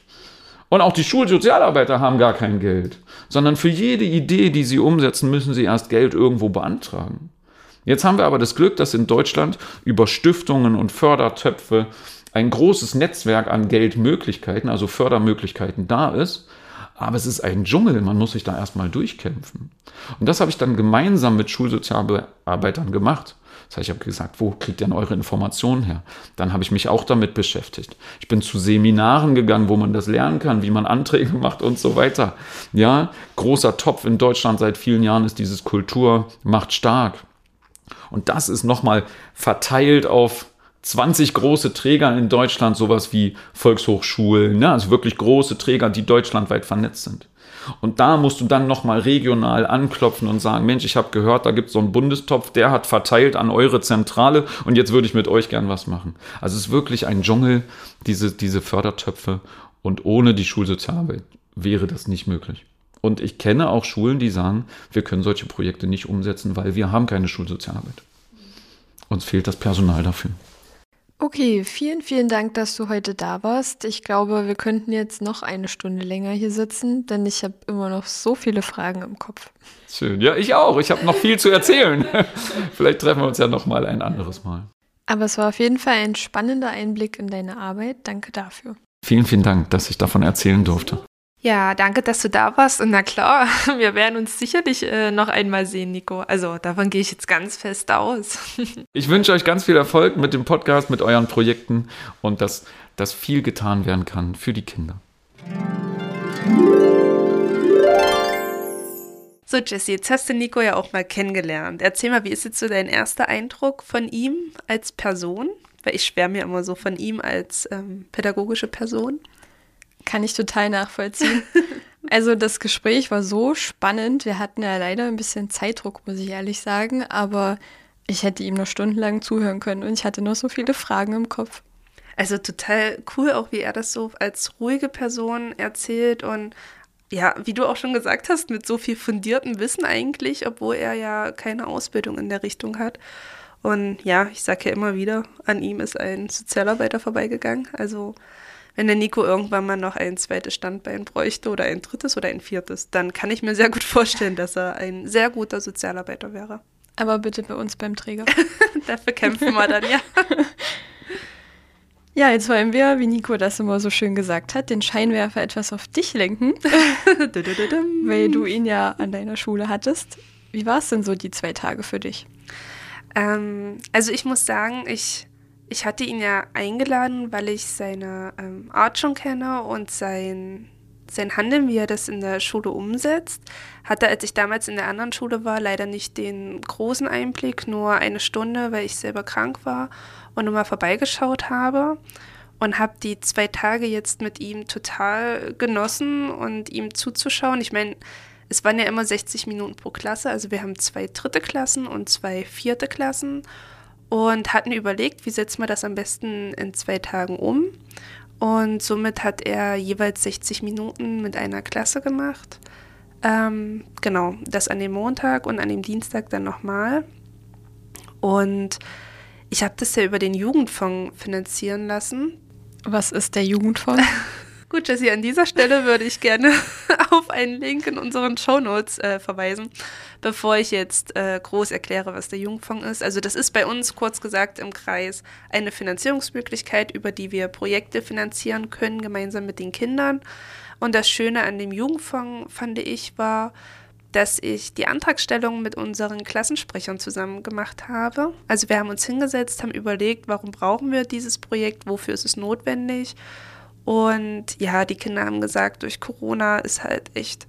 Und auch die Schulsozialarbeiter haben gar kein Geld, sondern für jede Idee, die sie umsetzen, müssen sie erst Geld irgendwo beantragen. Jetzt haben wir aber das Glück, dass in Deutschland über Stiftungen und Fördertöpfe ein großes Netzwerk an Geldmöglichkeiten, also Fördermöglichkeiten da ist. Aber es ist ein Dschungel, man muss sich da erstmal durchkämpfen. Und das habe ich dann gemeinsam mit Schulsozialarbeitern gemacht. Das heißt, ich habe gesagt, wo kriegt ihr denn eure Informationen her? Dann habe ich mich auch damit beschäftigt. Ich bin zu Seminaren gegangen, wo man das lernen kann, wie man Anträge (laughs) macht und so weiter. Ja, großer Topf in Deutschland seit vielen Jahren ist dieses Kultur macht stark. Und das ist nochmal verteilt auf 20 große Träger in Deutschland, sowas wie Volkshochschulen, ne? also wirklich große Träger, die deutschlandweit vernetzt sind. Und da musst du dann nochmal regional anklopfen und sagen, Mensch, ich habe gehört, da gibt es so einen Bundestopf, der hat verteilt an eure Zentrale und jetzt würde ich mit euch gern was machen. Also es ist wirklich ein Dschungel, diese, diese Fördertöpfe und ohne die Schulsozialarbeit wäre das nicht möglich. Und ich kenne auch Schulen, die sagen, wir können solche Projekte nicht umsetzen, weil wir haben keine Schulsozialarbeit. Uns fehlt das Personal dafür. Okay, vielen, vielen Dank, dass du heute da warst. Ich glaube, wir könnten jetzt noch eine Stunde länger hier sitzen, denn ich habe immer noch so viele Fragen im Kopf. Schön. Ja, ich auch. Ich habe noch viel zu erzählen. (laughs) Vielleicht treffen wir uns ja noch mal ein anderes Mal. Aber es war auf jeden Fall ein spannender Einblick in deine Arbeit. Danke dafür. Vielen, vielen Dank, dass ich davon erzählen durfte. Ja, danke, dass du da warst. Und na klar, (laughs) wir werden uns sicherlich äh, noch einmal sehen, Nico. Also davon gehe ich jetzt ganz fest aus. (laughs) ich wünsche euch ganz viel Erfolg mit dem Podcast, mit euren Projekten und dass, dass viel getan werden kann für die Kinder. So, Jesse, jetzt hast du Nico ja auch mal kennengelernt. Erzähl mal, wie ist jetzt so dein erster Eindruck von ihm als Person? Weil ich schwärme ja immer so von ihm als ähm, pädagogische Person. Kann ich total nachvollziehen. (laughs) Also das Gespräch war so spannend. Wir hatten ja leider ein bisschen Zeitdruck, muss ich ehrlich sagen. Aber ich hätte ihm noch stundenlang zuhören können und ich hatte noch so viele Fragen im Kopf. Also total cool, auch wie er das so als ruhige Person erzählt und ja, wie du auch schon gesagt hast, mit so viel fundiertem Wissen eigentlich, obwohl er ja keine Ausbildung in der Richtung hat. Und ja, ich sage ja immer wieder, an ihm ist ein Sozialarbeiter vorbeigegangen. Also wenn der Nico irgendwann mal noch ein zweites Standbein bräuchte oder ein drittes oder ein viertes, dann kann ich mir sehr gut vorstellen, dass er ein sehr guter Sozialarbeiter wäre. Aber bitte bei uns beim Träger. (laughs) Dafür kämpfen wir dann, ja. Ja, jetzt wollen wir, wie Nico das immer so schön gesagt hat, den Scheinwerfer etwas auf dich lenken, (laughs) weil du ihn ja an deiner Schule hattest. Wie war es denn so die zwei Tage für dich? Ähm, also ich muss sagen, ich ich hatte ihn ja eingeladen, weil ich seine ähm, Art schon kenne und sein, sein Handeln, wie er das in der Schule umsetzt. Hatte, als ich damals in der anderen Schule war, leider nicht den großen Einblick, nur eine Stunde, weil ich selber krank war und nur mal vorbeigeschaut habe. Und habe die zwei Tage jetzt mit ihm total genossen und ihm zuzuschauen. Ich meine, es waren ja immer 60 Minuten pro Klasse, also wir haben zwei dritte Klassen und zwei vierte Klassen und hatten überlegt, wie setzen wir das am besten in zwei Tagen um. Und somit hat er jeweils 60 Minuten mit einer Klasse gemacht. Ähm, genau, das an dem Montag und an dem Dienstag dann nochmal. Und ich habe das ja über den Jugendfonds finanzieren lassen. Was ist der Jugendfonds? (laughs) Gut, Jessie, an dieser Stelle würde ich gerne (laughs) auf einen Link in unseren Shownotes äh, verweisen, bevor ich jetzt äh, groß erkläre, was der Jugendfonds ist. Also das ist bei uns kurz gesagt im Kreis eine Finanzierungsmöglichkeit, über die wir Projekte finanzieren können, gemeinsam mit den Kindern. Und das Schöne an dem Jugendfonds, fand ich, war, dass ich die Antragstellung mit unseren Klassensprechern zusammen gemacht habe. Also wir haben uns hingesetzt, haben überlegt, warum brauchen wir dieses Projekt, wofür ist es notwendig und ja, die Kinder haben gesagt, durch Corona ist halt echt,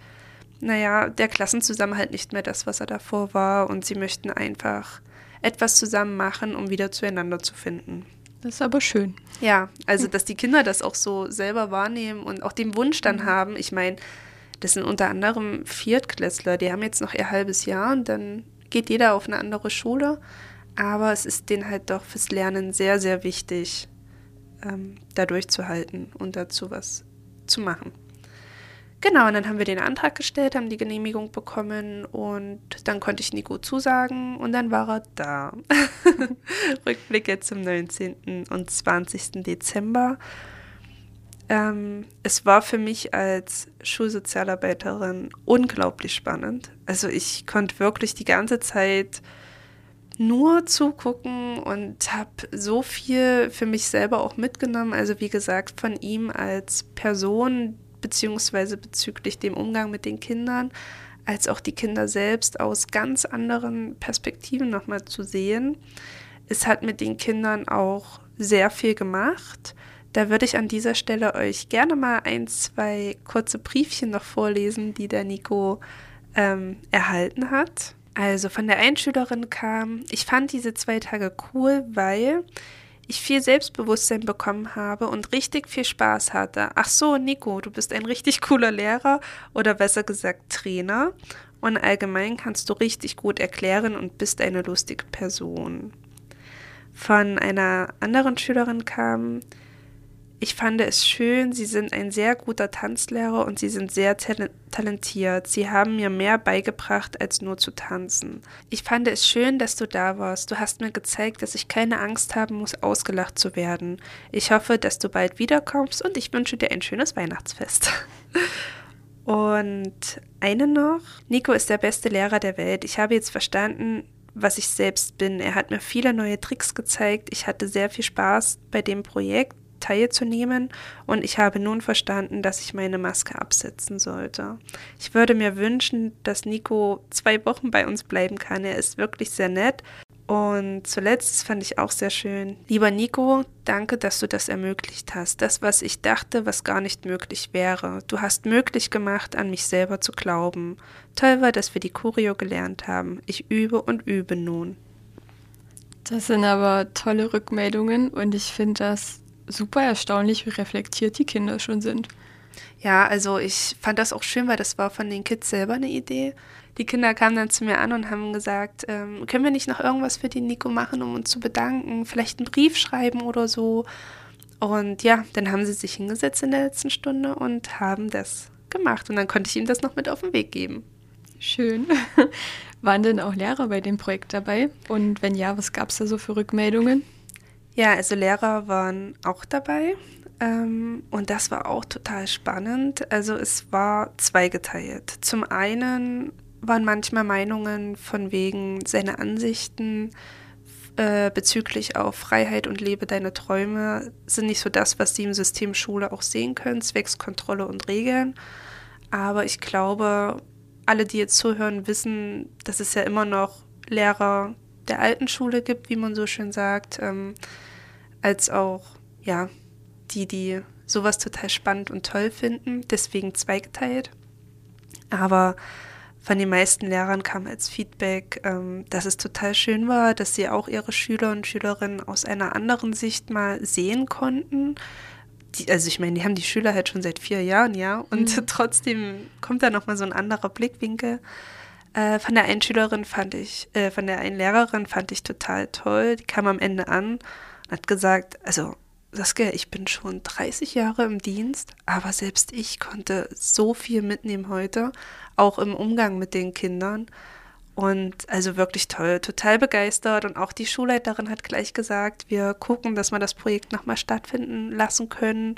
naja, der Klassenzusammenhalt nicht mehr das, was er davor war. Und sie möchten einfach etwas zusammen machen, um wieder zueinander zu finden. Das ist aber schön. Ja, also dass die Kinder das auch so selber wahrnehmen und auch den Wunsch dann mhm. haben. Ich meine, das sind unter anderem Viertklässler, die haben jetzt noch ihr halbes Jahr und dann geht jeder auf eine andere Schule. Aber es ist denen halt doch fürs Lernen sehr, sehr wichtig, ähm, da durchzuhalten und dazu was zu machen. Genau, und dann haben wir den Antrag gestellt, haben die Genehmigung bekommen und dann konnte ich Nico zusagen und dann war er da. (laughs) Rückblick jetzt zum 19. und 20. Dezember. Ähm, es war für mich als Schulsozialarbeiterin unglaublich spannend. Also ich konnte wirklich die ganze Zeit nur zugucken und habe so viel für mich selber auch mitgenommen. Also wie gesagt, von ihm als Person, beziehungsweise bezüglich dem Umgang mit den Kindern, als auch die Kinder selbst aus ganz anderen Perspektiven nochmal zu sehen. Es hat mit den Kindern auch sehr viel gemacht. Da würde ich an dieser Stelle euch gerne mal ein, zwei kurze Briefchen noch vorlesen, die der Nico ähm, erhalten hat. Also von der Einschülerin kam, ich fand diese zwei Tage cool, weil ich viel Selbstbewusstsein bekommen habe und richtig viel Spaß hatte. Ach so, Nico, du bist ein richtig cooler Lehrer oder besser gesagt Trainer. Und allgemein kannst du richtig gut erklären und bist eine lustige Person. Von einer anderen Schülerin kam, ich fand es schön, Sie sind ein sehr guter Tanzlehrer und Sie sind sehr talentiert. Sie haben mir mehr beigebracht, als nur zu tanzen. Ich fand es schön, dass du da warst. Du hast mir gezeigt, dass ich keine Angst haben muss, ausgelacht zu werden. Ich hoffe, dass du bald wiederkommst und ich wünsche dir ein schönes Weihnachtsfest. (laughs) Und eine noch. Nico ist der beste Lehrer der Welt. Ich habe jetzt verstanden, was ich selbst bin. Er hat mir viele neue Tricks gezeigt. Ich hatte sehr viel Spaß bei dem Projekt teilzunehmen und ich habe nun verstanden, dass ich meine Maske absetzen sollte. Ich würde mir wünschen, dass Nico zwei Wochen bei uns bleiben kann. Er ist wirklich sehr nett. Und zuletzt fand ich auch sehr schön. Lieber Nico, danke, dass du das ermöglicht hast. Das, was ich dachte, was gar nicht möglich wäre. Du hast möglich gemacht, an mich selber zu glauben. Toll war, dass wir die Choreo gelernt haben. Ich übe und übe nun. Das sind aber tolle Rückmeldungen und ich finde das super erstaunlich, wie reflektiert die Kinder schon sind. Ja, also ich fand das auch schön, weil das war von den Kids selber eine Idee. Die Kinder kamen dann zu mir an und haben gesagt, ähm, können wir nicht noch irgendwas für den Nico machen, um uns zu bedanken? Vielleicht einen Brief schreiben oder so. Und ja, dann haben sie sich hingesetzt in der letzten Stunde und haben das gemacht. Und dann konnte ich ihm das noch mit auf den Weg geben. Schön. (laughs) Waren denn auch Lehrer bei dem Projekt dabei? Und wenn ja, was gab es da so für Rückmeldungen? Ja, also Lehrer waren auch dabei. Ähm, und das war auch total spannend. Also es war zweigeteilt. Zum einen waren manchmal Meinungen von wegen seine Ansichten äh, bezüglich auf Freiheit und lebe deine Träume sind nicht so das, was sie im System Schule auch sehen können, zwecks Kontrolle und Regeln. Aber ich glaube, alle, die jetzt zuhören, wissen, dass es ja immer noch Lehrer der alten Schule gibt, wie man so schön sagt. Ähm, als auch, ja, die, die sowas total spannend und toll finden, deswegen zweigeteilt. Aber von den meisten Lehrern kam als Feedback, ähm, dass es total schön war, dass sie auch ihre Schüler und Schülerinnen aus einer anderen Sicht mal sehen konnten. Die, also ich meine, die haben die Schüler halt schon seit vier Jahren, ja, und mhm. (laughs) trotzdem kommt da nochmal so ein anderer Blickwinkel. Äh, von der einen Schülerin fand ich, äh, von der einen Lehrerin fand ich total toll. Die kam am Ende an hat gesagt, also Saskia, ich bin schon 30 Jahre im Dienst, aber selbst ich konnte so viel mitnehmen heute, auch im Umgang mit den Kindern. Und also wirklich toll, total begeistert. Und auch die Schulleiterin hat gleich gesagt, wir gucken, dass wir das Projekt nochmal stattfinden lassen können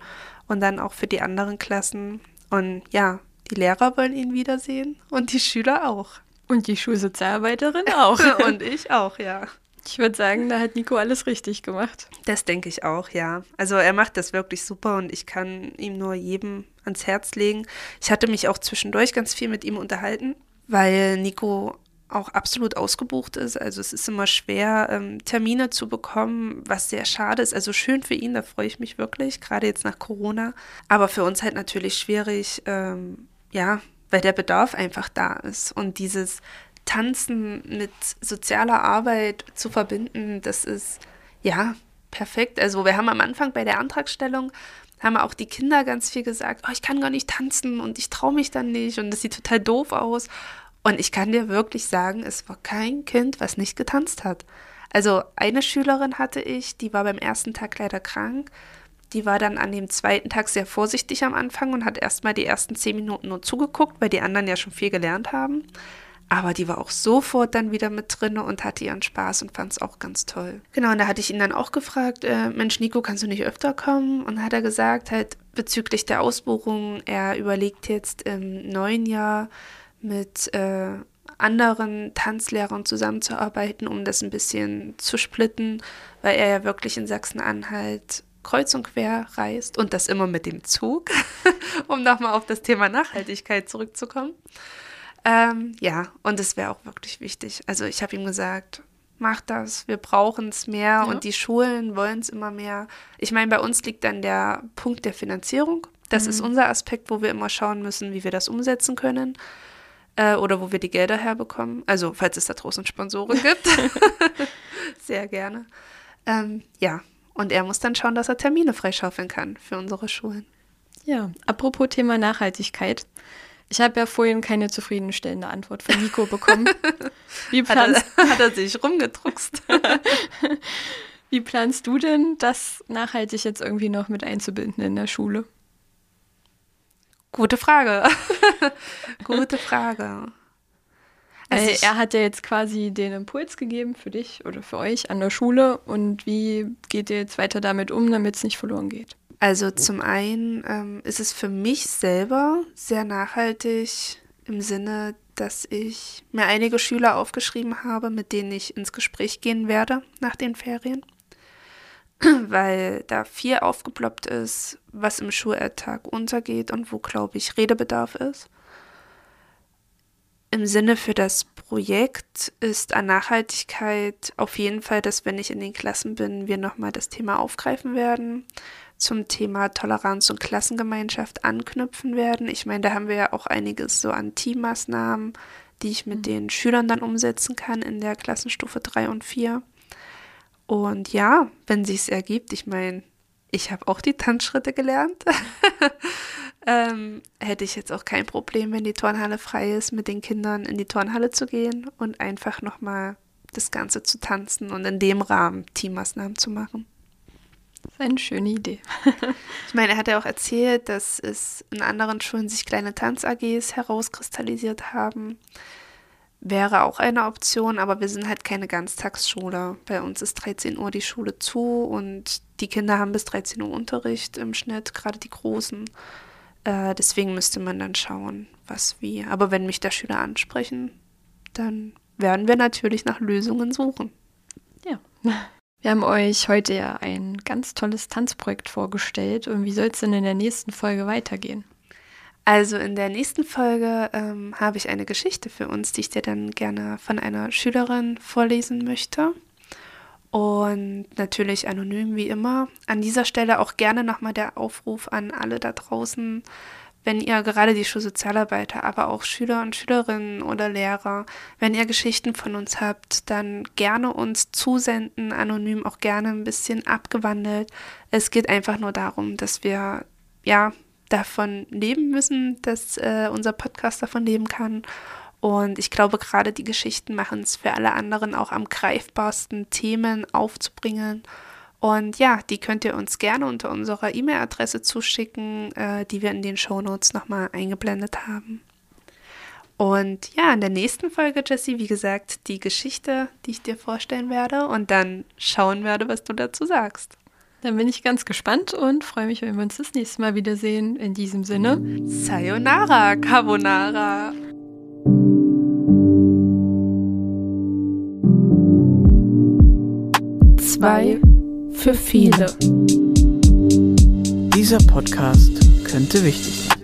und dann auch für die anderen Klassen. Und ja, die Lehrer wollen ihn wiedersehen und die Schüler auch. Und die Schulsozialarbeiterin auch. (laughs) und ich auch, ja. Ich würde sagen, da hat Nico alles richtig gemacht. Das denke ich auch, ja. Also er macht das wirklich super und ich kann ihm nur jedem ans Herz legen. Ich hatte mich auch zwischendurch ganz viel mit ihm unterhalten, weil Nico auch absolut ausgebucht ist. Also es ist immer schwer, ähm, Termine zu bekommen, was sehr schade ist. Also schön für ihn, da freue ich mich wirklich, gerade jetzt nach Corona. Aber für uns halt natürlich schwierig, ähm, ja, weil der Bedarf einfach da ist. Und dieses Tanzen mit sozialer Arbeit zu verbinden, das ist ja perfekt. Also wir haben am Anfang bei der Antragstellung haben auch die Kinder ganz viel gesagt, oh, ich kann gar nicht tanzen und ich traue mich dann nicht und das sieht total doof aus. Und ich kann dir wirklich sagen, es war kein Kind, was nicht getanzt hat. Also eine Schülerin hatte ich, die war beim ersten Tag leider krank. Die war dann an dem zweiten Tag sehr vorsichtig am Anfang und hat erstmal die ersten zehn Minuten nur zugeguckt, weil die anderen ja schon viel gelernt haben. Aber die war auch sofort dann wieder mit drin und hatte ihren Spaß und fand es auch ganz toll. Genau, und da hatte ich ihn dann auch gefragt, äh, Mensch, Nico, kannst du nicht öfter kommen? Und hat er gesagt, halt bezüglich der Ausbuchung, er überlegt jetzt im neuen Jahr mit äh, anderen Tanzlehrern zusammenzuarbeiten, um das ein bisschen zu splitten, weil er ja wirklich in Sachsen-Anhalt kreuz und quer reist und das immer mit dem Zug, (laughs) um nochmal auf das Thema Nachhaltigkeit zurückzukommen. Ähm, ja, und es wäre auch wirklich wichtig. Also ich habe ihm gesagt, mach das, wir brauchen es mehr ja. und die Schulen wollen es immer mehr. Ich meine, bei uns liegt dann der Punkt der Finanzierung. Das mhm. ist unser Aspekt, wo wir immer schauen müssen, wie wir das umsetzen können äh, oder wo wir die Gelder herbekommen. Also falls es da draußen Sponsoren (laughs) gibt, (laughs) sehr gerne. Ähm, ja, und er muss dann schauen, dass er Termine freischaufeln kann für unsere Schulen. Ja, apropos Thema Nachhaltigkeit. Ich habe ja vorhin keine zufriedenstellende Antwort von Nico bekommen. (laughs) Wie planst, hat, er, (laughs) hat er sich rumgedruckst? (laughs) Wie planst du denn, das nachhaltig jetzt irgendwie noch mit einzubinden in der Schule? Gute Frage. Gute Frage. Also er hat ja jetzt quasi den Impuls gegeben für dich oder für euch an der Schule. Und wie geht ihr jetzt weiter damit um, damit es nicht verloren geht? Also zum einen ähm, ist es für mich selber sehr nachhaltig im Sinne, dass ich mir einige Schüler aufgeschrieben habe, mit denen ich ins Gespräch gehen werde nach den Ferien, (clears throat) weil da viel aufgeploppt ist, was im Schulalltag untergeht und wo, glaube ich, Redebedarf ist. Im Sinne für das Projekt ist an Nachhaltigkeit auf jeden Fall, dass wenn ich in den Klassen bin, wir nochmal das Thema aufgreifen werden zum Thema Toleranz und Klassengemeinschaft anknüpfen werden. Ich meine, da haben wir ja auch einiges so an Teammaßnahmen, die ich mit mhm. den Schülern dann umsetzen kann in der Klassenstufe 3 und 4. Und ja, wenn sich's ergibt, ich meine, ich habe auch die Tanzschritte gelernt. (laughs) ähm, hätte ich jetzt auch kein Problem, wenn die Turnhalle frei ist, mit den Kindern in die Turnhalle zu gehen und einfach nochmal das Ganze zu tanzen und in dem Rahmen Teammaßnahmen zu machen. Das ist eine schöne Idee. (laughs) ich meine, er hat ja auch erzählt, dass es in anderen Schulen sich kleine Tanz-AGs herauskristallisiert haben. Wäre auch eine Option, aber wir sind halt keine Ganztagsschule. Bei uns ist 13 Uhr die Schule zu und die Kinder haben bis 13 Uhr Unterricht im Schnitt, gerade die Großen. Äh, deswegen müsste man dann schauen, was wie. Aber wenn mich da Schüler ansprechen, dann werden wir natürlich nach Lösungen suchen. Ja. (laughs) Wir haben euch heute ja ein ganz tolles Tanzprojekt vorgestellt. Und wie soll es denn in der nächsten Folge weitergehen? Also in der nächsten Folge ähm, habe ich eine Geschichte für uns, die ich dir dann gerne von einer Schülerin vorlesen möchte. Und natürlich anonym wie immer. An dieser Stelle auch gerne nochmal der Aufruf an alle da draußen, wenn ihr gerade die Schulsozialarbeiter, aber auch Schüler und Schülerinnen oder Lehrer, wenn ihr Geschichten von uns habt, dann gerne uns zusenden, anonym auch gerne ein bisschen abgewandelt. Es geht einfach nur darum, dass wir ja davon leben müssen, dass äh, unser Podcast davon leben kann. Und ich glaube, gerade die Geschichten machen es für alle anderen auch am greifbarsten, Themen aufzubringen und ja, die könnt ihr uns gerne unter unserer E-Mail-Adresse zuschicken, äh, die wir in den Show Notes nochmal eingeblendet haben. Und ja, in der nächsten Folge, Jessie, wie gesagt, die Geschichte, die ich dir vorstellen werde und dann schauen werde, was du dazu sagst. Dann bin ich ganz gespannt und freue mich, wenn wir uns das nächste Mal wiedersehen. In diesem Sinne. Sayonara, Carbonara. Zwei für viele. Dieser Podcast könnte wichtig sein.